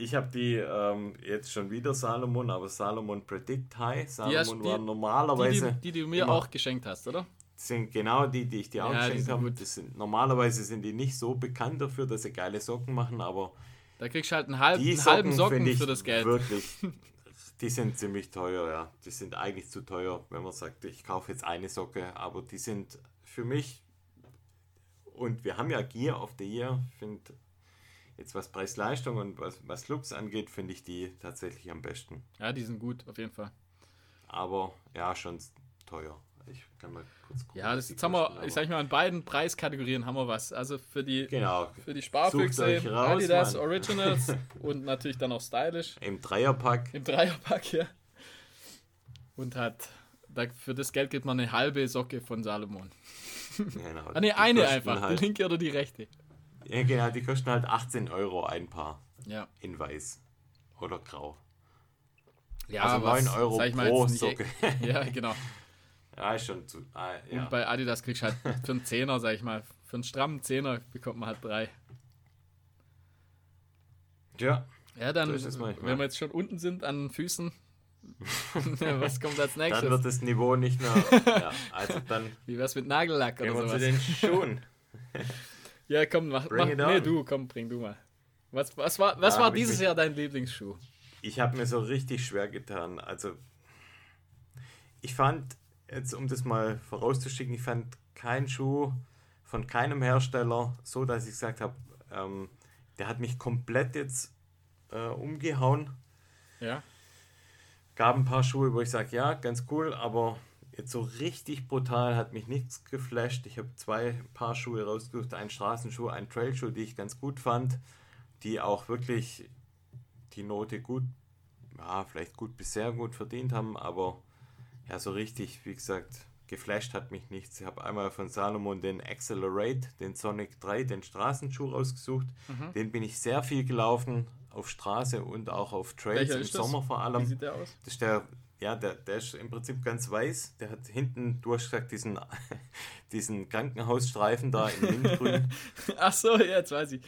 Speaker 2: ich habe die ähm, jetzt schon wieder Salomon, aber Salomon Predict High. Salomon die, war normalerweise.
Speaker 1: Die, die, die du mir auch geschenkt hast, oder?
Speaker 2: sind genau die, die ich dir auch ja, geschenkt habe. Sind, normalerweise sind die nicht so bekannt dafür, dass sie geile Socken machen, aber.
Speaker 1: Da kriegst du halt einen, halb, einen Socken halben Socken für das Geld.
Speaker 2: Wirklich. Die sind ziemlich teuer, ja. Die sind eigentlich zu teuer, wenn man sagt, ich kaufe jetzt eine Socke, aber die sind für mich. Und wir haben ja Gear of the Year, finde jetzt was Preis-Leistung und was, was Looks angeht, finde ich die tatsächlich am besten.
Speaker 1: Ja, die sind gut, auf jeden Fall.
Speaker 2: Aber ja, schon teuer. Ich kann mal
Speaker 1: kurz gucken. Ja, das jetzt haben wir, ich sag mal, in beiden Preiskategorien haben wir was. Also für die, genau. für die Sparfüchse, raus, Adidas Mann. Originals und natürlich dann auch stylisch.
Speaker 2: Im Dreierpack.
Speaker 1: Im Dreierpack, ja. Und hat, für das Geld gibt man eine halbe Socke von Salomon. Genau. ah, ne, eine einfach, halt, die linke oder die rechte.
Speaker 2: Ja, genau, die kosten halt 18 Euro ein Paar. Ja. In weiß oder grau.
Speaker 1: Ja, also 9 was, Euro pro Socke. Ja, genau.
Speaker 2: Ja, ist schon zu. Ah,
Speaker 1: ja. Und bei Adidas kriegst du halt für einen Zehner, sag ich mal, für einen strammen Zehner bekommt man halt drei.
Speaker 2: Ja.
Speaker 1: Ja, dann, so wenn wir jetzt schon unten sind an den Füßen, was kommt als nächstes?
Speaker 2: Dann wird das Niveau nicht mehr. ja, also dann.
Speaker 1: Wie wär's mit Nagellack oder
Speaker 2: so? den Schuhen.
Speaker 1: Ja, komm, mach. Mach nee, du, komm, bring du mal. Was, was war, was ja, war dieses Jahr dein Lieblingsschuh?
Speaker 2: Ich habe mir so richtig schwer getan. Also, ich fand jetzt um das mal vorauszuschicken, ich fand keinen Schuh von keinem Hersteller so, dass ich gesagt habe, ähm, der hat mich komplett jetzt äh, umgehauen.
Speaker 1: Ja.
Speaker 2: Gab ein paar Schuhe, wo ich sage, ja, ganz cool, aber jetzt so richtig brutal hat mich nichts geflasht. Ich habe zwei Paar Schuhe rausgesucht, einen Straßenschuh, einen Trailschuh, die ich ganz gut fand, die auch wirklich die Note gut, ja, vielleicht gut bis sehr gut verdient haben, aber ja, so richtig, wie gesagt, geflasht hat mich nichts. Ich habe einmal von Salomon den Accelerate, den Sonic 3, den Straßenschuh rausgesucht. Mhm. Den bin ich sehr viel gelaufen auf Straße und auch auf Trails Welcher im Sommer vor allem. Wie
Speaker 1: sieht der aus?
Speaker 2: Das ist der, ja, der, der ist im Prinzip ganz weiß. Der hat hinten, du hast gesagt, diesen, diesen Krankenhausstreifen da in Lindgrün.
Speaker 1: Ach so, jetzt weiß ich.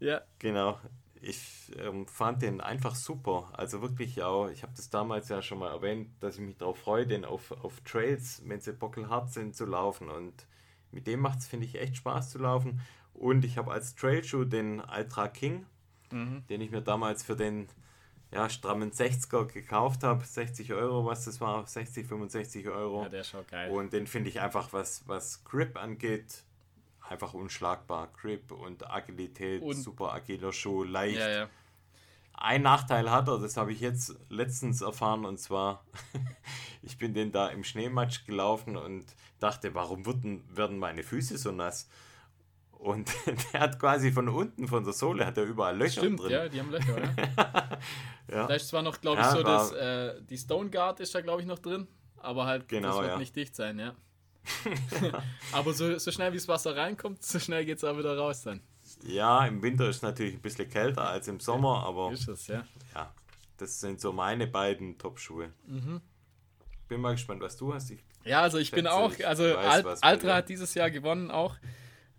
Speaker 1: Ja.
Speaker 2: Genau ich ähm, fand den einfach super. Also wirklich auch, ich habe das damals ja schon mal erwähnt, dass ich mich darauf freue, den auf, auf Trails, wenn sie bockelhart sind, zu laufen. Und mit dem macht es, finde ich, echt Spaß zu laufen. Und ich habe als Trailschuh den Ultra King, mhm. den ich mir damals für den ja, strammen 60er gekauft habe. 60 Euro, was das war, 60, 65 Euro.
Speaker 1: Ja, der schaut geil.
Speaker 2: Und den finde ich einfach, was, was Grip angeht, einfach unschlagbar. Grip und Agilität, und super agiler Schuh, leicht.
Speaker 1: Ja, ja.
Speaker 2: Ein Nachteil hat er, das habe ich jetzt letztens erfahren, und zwar, ich bin den da im Schneematsch gelaufen und dachte, warum würden, werden meine Füße so nass? Und der hat quasi von unten, von der Sohle, hat er überall Löcher
Speaker 1: Stimmt,
Speaker 2: drin.
Speaker 1: ja, die haben Löcher, ja. ja. Da ist zwar noch, glaube ich, ja, so, dass äh, die Stone Guard ist da, glaube ich, noch drin, aber halt,
Speaker 2: genau,
Speaker 1: das wird
Speaker 2: ja.
Speaker 1: nicht dicht sein, ja. Aber so, so schnell wie das Wasser reinkommt, so schnell geht es auch wieder raus dann.
Speaker 2: Ja, im Winter ist es natürlich ein bisschen kälter als im Sommer, aber.
Speaker 1: Ist es, ja.
Speaker 2: Ja, das sind so meine beiden Top-Schuhe. Mhm. Bin mal gespannt, was du hast. Ich
Speaker 1: ja, also ich bin auch, also weiß, Alt, Altra hat dieses Jahr gewonnen auch.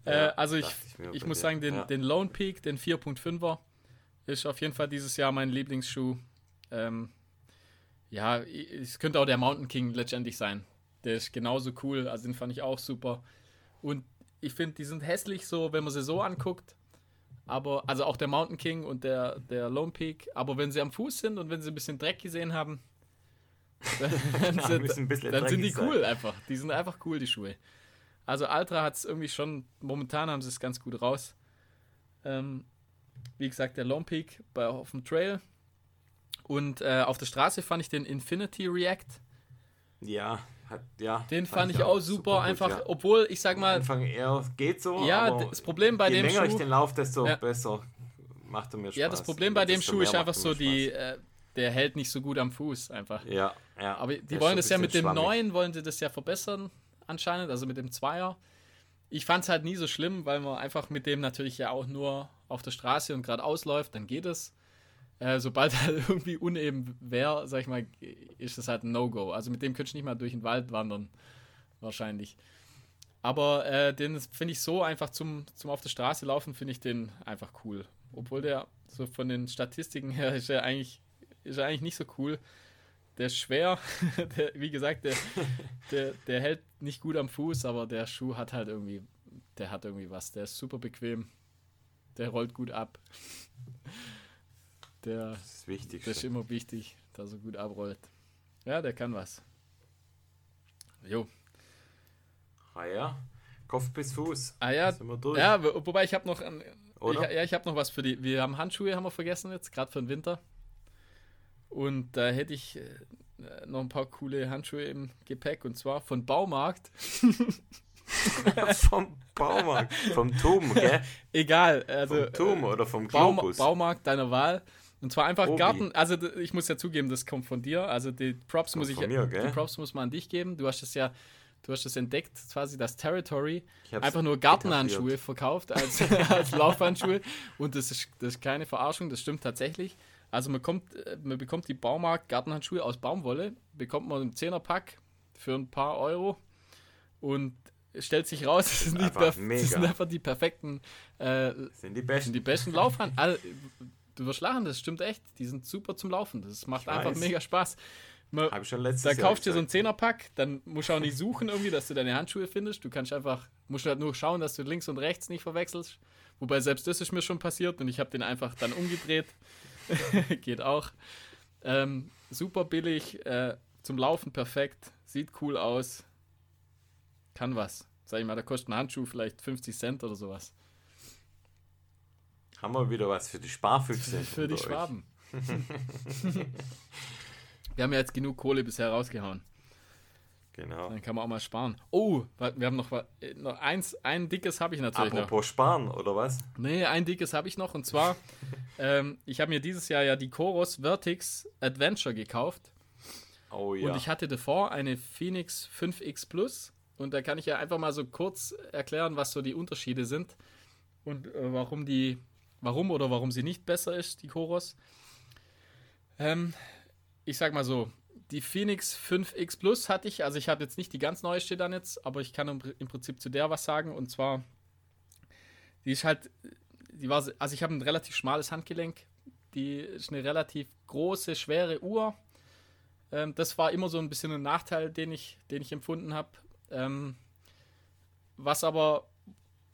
Speaker 1: Ja, äh, also ich, ich, ich muss sagen, den, ja. den Lone Peak, den 4.5er, ist auf jeden Fall dieses Jahr mein Lieblingsschuh. Ähm, ja, es könnte auch der Mountain King letztendlich sein. Der ist genauso cool, also den fand ich auch super. Und ich finde, die sind hässlich so, wenn man sie so anguckt. Aber, also auch der Mountain King und der, der Lone Peak. Aber wenn sie am Fuß sind und wenn sie ein bisschen Dreck gesehen haben, dann, sind, dann sind die cool einfach. Die sind einfach cool, die Schuhe. Also Ultra hat es irgendwie schon, momentan haben sie es ganz gut raus. Ähm, wie gesagt, der Long Peak bei, auf dem Trail. Und äh, auf der Straße fand ich den Infinity React.
Speaker 2: Ja, hat, ja.
Speaker 1: Den fand ich auch super, super einfach, gut, ja. obwohl ich sag mal.
Speaker 2: Am Anfang eher geht so.
Speaker 1: Ja, das Problem bei dem
Speaker 2: Schuh. Je länger ich den laufe, desto ja. besser macht er mir Spaß.
Speaker 1: Ja, das Problem bei dem Schuh ist einfach so, die, äh, der hält nicht so gut am Fuß einfach.
Speaker 2: Ja, ja.
Speaker 1: Aber die wollen das ja mit dem schwammig. neuen, wollen sie das ja verbessern anscheinend, also mit dem Zweier. Ich fand es halt nie so schlimm, weil man einfach mit dem natürlich ja auch nur auf der Straße und gerade ausläuft, dann geht es. Äh, sobald er irgendwie uneben wäre, sag ich mal, ist das halt ein No-Go. Also mit dem könntest du nicht mal durch den Wald wandern, wahrscheinlich. Aber äh, den finde ich so einfach zum, zum auf der Straße laufen, finde ich den einfach cool. Obwohl der so von den Statistiken her ist er eigentlich, ist er eigentlich nicht so cool. Der ist schwer, der, wie gesagt, der, der, der hält nicht gut am Fuß, aber der Schuh hat halt irgendwie, der hat irgendwie was. Der ist super bequem. Der rollt gut ab. Der, das ist wichtig. Das ist immer wichtig, dass er gut abrollt. Ja, der kann was. Jo.
Speaker 2: Ah ja, Kopf bis Fuß.
Speaker 1: Ah ja, ja wobei ich habe noch, ein, ich, ja, ich habe noch was für die. Wir haben Handschuhe, haben wir vergessen jetzt, gerade für den Winter. Und da hätte ich äh, noch ein paar coole Handschuhe im Gepäck und zwar von Baumarkt.
Speaker 2: vom Baumarkt, vom Tum, gell?
Speaker 1: Egal, also
Speaker 2: vom Tum oder vom Globus.
Speaker 1: Baumarkt deiner Wahl. Und zwar einfach Obi. Garten, also ich muss ja zugeben, das kommt von dir. Also die Props kommt muss ich mir, die Props muss man an dich geben. Du hast es ja, du hast es entdeckt, quasi das Territory. Einfach nur Gartenhandschuhe verkauft als, als Laufhandschuhe. Und das ist, das ist keine Verarschung, das stimmt tatsächlich. Also man kommt, äh, man bekommt die Baumarkt Gartenhandschuhe aus Baumwolle, bekommt man im Zehnerpack für ein paar Euro und stellt sich raus, das sind, die, das sind einfach die perfekten, äh,
Speaker 2: sind die besten,
Speaker 1: die besten Laufhandschuhe. Du wirst lachen, das stimmt echt. Die sind super zum Laufen. Das macht ich einfach weiß. mega Spaß. Man, Hab ich schon letztes da kaufst du so einen Zehnerpack, dann musst du auch nicht suchen irgendwie, dass du deine Handschuhe findest. Du kannst einfach, musst halt nur schauen, dass du links und rechts nicht verwechselst. Wobei selbst das ist mir schon passiert und ich habe den einfach dann umgedreht. Geht auch. Ähm, super billig, äh, zum Laufen perfekt, sieht cool aus, kann was. Sag ich mal, da kostet ein Handschuh vielleicht 50 Cent oder sowas.
Speaker 2: Haben wir wieder was für die Sparfüchse.
Speaker 1: für die Schwaben. wir haben ja jetzt genug Kohle bisher rausgehauen.
Speaker 2: Genau.
Speaker 1: Dann kann man auch mal sparen. Oh, wir haben noch, noch eins, ein dickes habe ich natürlich
Speaker 2: Apropos noch. sparen, oder was?
Speaker 1: Nee, ein dickes habe ich noch. Und zwar, ähm, ich habe mir dieses Jahr ja die Chorus Vertix Adventure gekauft.
Speaker 2: Oh ja.
Speaker 1: Und ich hatte davor eine Phoenix 5X Plus. Und da kann ich ja einfach mal so kurz erklären, was so die Unterschiede sind. Und äh, warum die warum oder warum sie nicht besser ist, die Chorus. Ähm, ich sag mal so, die Phoenix 5X Plus hatte ich, also ich habe jetzt nicht die ganz neueste dann jetzt, aber ich kann im Prinzip zu der was sagen und zwar, die ist halt, die war, also ich habe ein relativ schmales Handgelenk, die ist eine relativ große, schwere Uhr. Ähm, das war immer so ein bisschen ein Nachteil, den ich, den ich empfunden habe. Ähm, was aber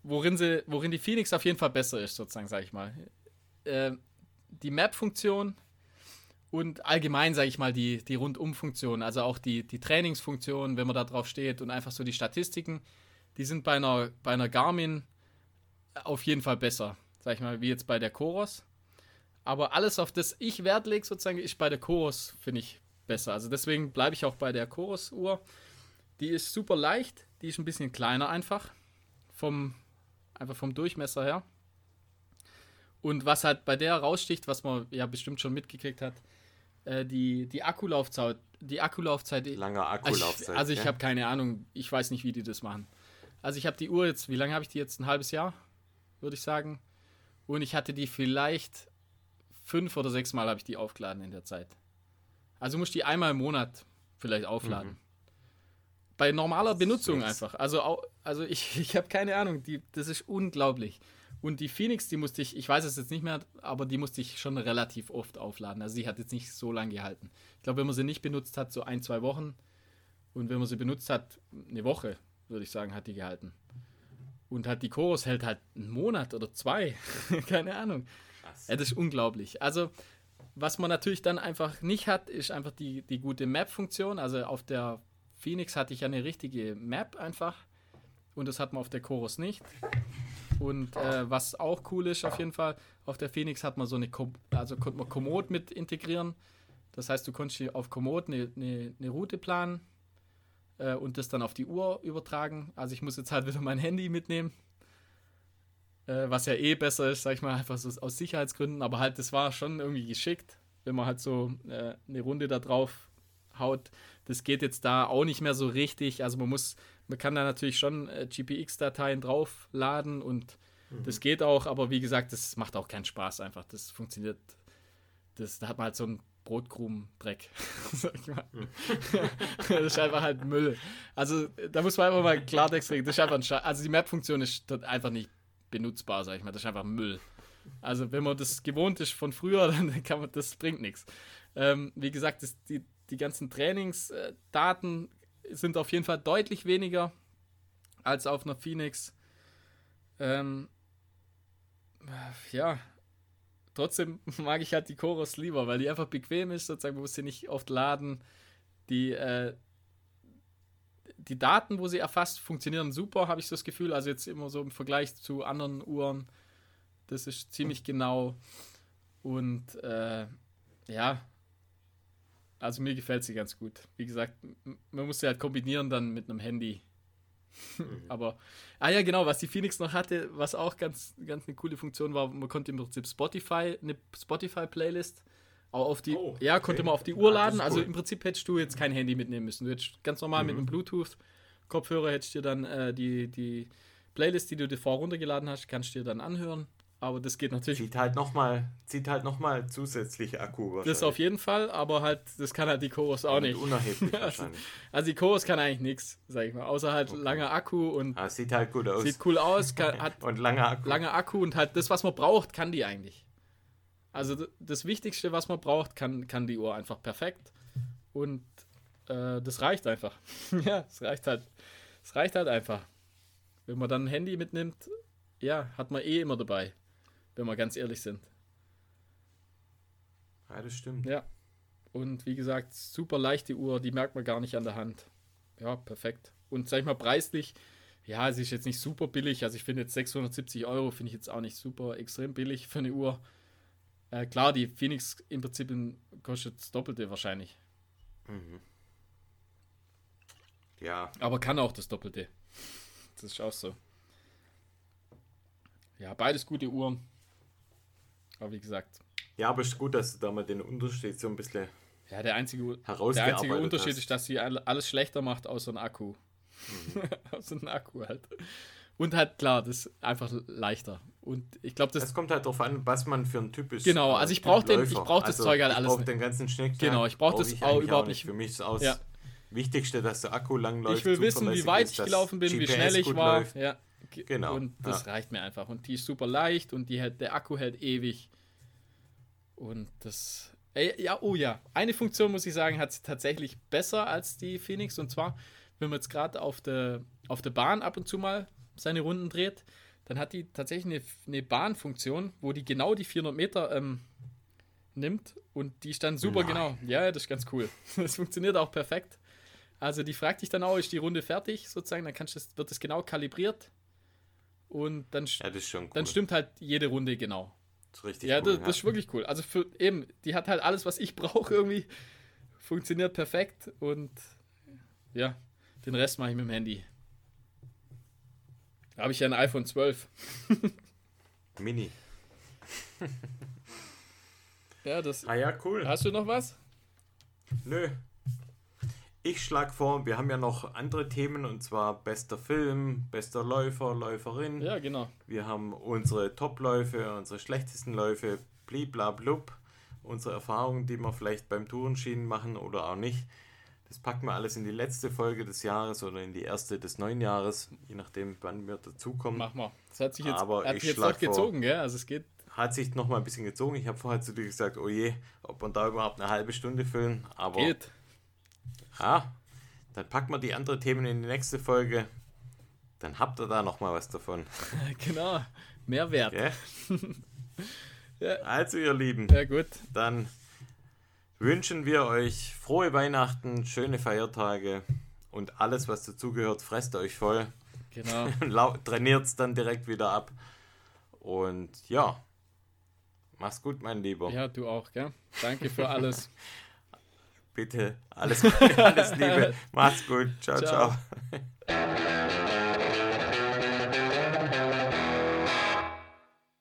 Speaker 1: worin, sie, worin die Phoenix auf jeden Fall besser ist, sozusagen, sage ich mal. Äh, die Map-Funktion und allgemein, sage ich mal, die, die Rundum-Funktion, also auch die, die Trainingsfunktion, wenn man da drauf steht und einfach so die Statistiken, die sind bei einer, bei einer Garmin auf jeden Fall besser, sage ich mal, wie jetzt bei der Chorus. Aber alles, auf das ich Wert lege, sozusagen, ist bei der Chorus, finde ich, besser. Also deswegen bleibe ich auch bei der Chorus-Uhr. Die ist super leicht, die ist ein bisschen kleiner einfach vom, einfach vom Durchmesser her. Und was halt bei der raussticht, was man ja bestimmt schon mitgekriegt hat, äh, die, die Akkulaufzeit. Die Akkulaufzeit.
Speaker 2: Lange Akkulaufzeit.
Speaker 1: Also ich, also ich ja. habe keine Ahnung, ich weiß nicht, wie die das machen. Also ich habe die Uhr jetzt, wie lange habe ich die jetzt? Ein halbes Jahr, würde ich sagen. Und ich hatte die vielleicht fünf oder sechs Mal habe ich die aufgeladen in der Zeit. Also muss ich die einmal im Monat vielleicht aufladen. Mhm. Bei normaler Benutzung einfach. Also, also ich, ich habe keine Ahnung. Die, das ist unglaublich. Und die Phoenix, die musste ich, ich weiß es jetzt nicht mehr, aber die musste ich schon relativ oft aufladen. Also die hat jetzt nicht so lange gehalten. Ich glaube, wenn man sie nicht benutzt hat, so ein, zwei Wochen. Und wenn man sie benutzt hat, eine Woche, würde ich sagen, hat die gehalten. Und hat die Chorus hält halt einen Monat oder zwei. keine Ahnung. Krass. Ja, das ist unglaublich. Also, was man natürlich dann einfach nicht hat, ist einfach die, die gute Map-Funktion. Also auf der Phoenix hatte ich ja eine richtige Map einfach. Und das hat man auf der Chorus nicht. Und äh, was auch cool ist, auf jeden Fall, auf der Phoenix hat man so eine, Kom also konnte man Komoot mit integrieren. Das heißt, du konntest hier auf Komoot eine, eine, eine Route planen äh, und das dann auf die Uhr übertragen. Also ich muss jetzt halt wieder mein Handy mitnehmen. Äh, was ja eh besser ist, sag ich mal, einfach so aus Sicherheitsgründen. Aber halt, das war schon irgendwie geschickt, wenn man halt so äh, eine Runde da drauf haut. Das geht jetzt da auch nicht mehr so richtig. Also man muss, man kann da natürlich schon äh, GPX-Dateien draufladen und mhm. das geht auch, aber wie gesagt, das macht auch keinen Spaß einfach. Das funktioniert, das, da hat man halt so einen Brotkrumen-Dreck, sag ich mal. Mhm. das ist einfach halt Müll. Also da muss man einfach mal Klartext reden. Das ist einfach ein Sche Also die Map-Funktion ist einfach nicht benutzbar, sag ich mal. Das ist einfach Müll. Also wenn man das gewohnt ist von früher, dann kann man, das bringt nichts. Ähm, wie gesagt, das, die, die ganzen Trainingsdaten sind auf jeden Fall deutlich weniger als auf einer Phoenix. Ähm, ja, trotzdem mag ich halt die Chorus lieber, weil die einfach bequem ist, sozusagen, man muss sie nicht oft laden. Die, äh, die Daten, wo sie erfasst, funktionieren super, habe ich so das Gefühl. Also jetzt immer so im Vergleich zu anderen Uhren. Das ist ziemlich genau. Und äh, ja, also mir gefällt sie ganz gut. Wie gesagt, man muss sie halt kombinieren dann mit einem Handy. Mhm. Aber, ah ja, genau, was die Phoenix noch hatte, was auch ganz, ganz eine coole Funktion war, man konnte im Prinzip Spotify, eine Spotify-Playlist auch auf die, oh, ja, konnte man auf die Uhr ah, laden. Also cool. Also im Prinzip hättest du jetzt kein Handy mitnehmen müssen. Du hättest ganz normal mhm. mit einem Bluetooth-Kopfhörer hättest dir dann äh, die, die Playlist, die du dir vorher runtergeladen hast, kannst du dir dann anhören aber das geht natürlich.
Speaker 2: Zieht halt nochmal halt noch zusätzliche Akku
Speaker 1: Das auf jeden Fall, aber halt, das kann halt die Chorus auch nicht. Unerheblich also, wahrscheinlich. Also die Chorus kann eigentlich nichts, sag ich mal. Außer halt okay. langer Akku und.
Speaker 2: Ah, sieht halt gut aus.
Speaker 1: Sieht cool aus, kann, hat
Speaker 2: und langer Akku.
Speaker 1: Langer Akku und halt das, was man braucht, kann die eigentlich. Also das Wichtigste, was man braucht, kann, kann die Uhr einfach perfekt. Und äh, das reicht einfach. ja, es reicht halt. Es reicht halt einfach. Wenn man dann ein Handy mitnimmt, ja, hat man eh immer dabei wenn wir ganz ehrlich sind.
Speaker 2: Ja, das stimmt.
Speaker 1: Ja. Und wie gesagt, super leichte Uhr, die merkt man gar nicht an der Hand. Ja, perfekt. Und sag ich mal, preislich, ja, sie ist jetzt nicht super billig. Also ich finde jetzt 670 Euro finde ich jetzt auch nicht super extrem billig für eine Uhr. Äh, klar, die Phoenix im Prinzip kostet das Doppelte wahrscheinlich. Mhm.
Speaker 2: Ja.
Speaker 1: Aber kann auch das Doppelte. Das ist auch so. Ja, beides gute Uhren. Aber wie gesagt.
Speaker 2: Ja, aber es ist gut, dass du da mal den Unterschied so ein bisschen
Speaker 1: ja, der einzige, der einzige Unterschied hast. ist, dass sie alles schlechter macht außer ein Akku. Mhm. außer ein Akku halt. Und halt klar, das ist einfach leichter. Und ich glaube, das.
Speaker 2: Es kommt halt darauf an, was man für ein Typ ist.
Speaker 1: Genau, also ich brauche den, ich brauche das
Speaker 2: also
Speaker 1: Zeug halt alles. Ich
Speaker 2: brauche den ganzen Schnick.
Speaker 1: Genau, ich brauche das auch überhaupt nicht.
Speaker 2: Für mich ist aus ja. Wichtigste, dass der Akku lang läuft.
Speaker 1: Ich will wissen, wie weit ist, ich gelaufen bin, GPS wie schnell ich war. Läuft. Ja, genau. Und das ja. reicht mir einfach. Und die ist super leicht und die hält, der Akku hält ewig. Und das. Äh, ja, oh ja. Eine Funktion, muss ich sagen, hat sie tatsächlich besser als die Phoenix. Und zwar, wenn man jetzt gerade auf der, auf der Bahn ab und zu mal seine Runden dreht, dann hat die tatsächlich eine, eine Bahnfunktion, wo die genau die 400 Meter ähm, nimmt und die ist dann super Nein. genau. Ja, das ist ganz cool. Das funktioniert auch perfekt. Also die fragt dich dann auch, ist die Runde fertig sozusagen, dann kannst das, wird das genau kalibriert und dann,
Speaker 2: ja, cool.
Speaker 1: dann stimmt halt jede Runde genau.
Speaker 2: Das ist richtig
Speaker 1: ja, cool, das, ja, das ist wirklich cool. Also für eben, die hat halt alles, was ich brauche irgendwie. Funktioniert perfekt und ja, den Rest mache ich mit dem Handy. Da habe ich ja ein iPhone 12.
Speaker 2: Mini.
Speaker 1: ja, das.
Speaker 2: Ah ja, cool.
Speaker 1: Hast du noch was?
Speaker 2: Nö, ich schlage vor, wir haben ja noch andere Themen und zwar bester Film, bester Läufer, Läuferin.
Speaker 1: Ja, genau.
Speaker 2: Wir haben unsere Top-Läufe, unsere schlechtesten Läufe, bliblablub, unsere Erfahrungen, die wir vielleicht beim Tourenschienen machen oder auch nicht. Das packen wir alles in die letzte Folge des Jahres oder in die erste des neuen Jahres, je nachdem, wann wir dazukommen.
Speaker 1: Mach mal. Das hat sich jetzt, Aber hat sich jetzt auch gezogen, gell? Also es geht.
Speaker 2: Hat sich noch mal ein bisschen gezogen. Ich habe vorher zu dir gesagt, oh je, ob wir da überhaupt eine halbe Stunde füllen. Aber
Speaker 1: geht.
Speaker 2: Ja, dann packen wir die anderen Themen in die nächste Folge. Dann habt ihr da nochmal was davon.
Speaker 1: genau, Mehrwert. Okay.
Speaker 2: ja. Also, ihr Lieben,
Speaker 1: ja, gut.
Speaker 2: dann wünschen wir euch frohe Weihnachten, schöne Feiertage und alles, was dazugehört, fresst euch voll. Genau. Trainiert es dann direkt wieder ab. Und ja, mach's gut, mein Lieber.
Speaker 1: Ja, du auch, gell? Danke für alles.
Speaker 2: Bitte, alles, alles Liebe. Mach's gut. ciao. ciao. ciao.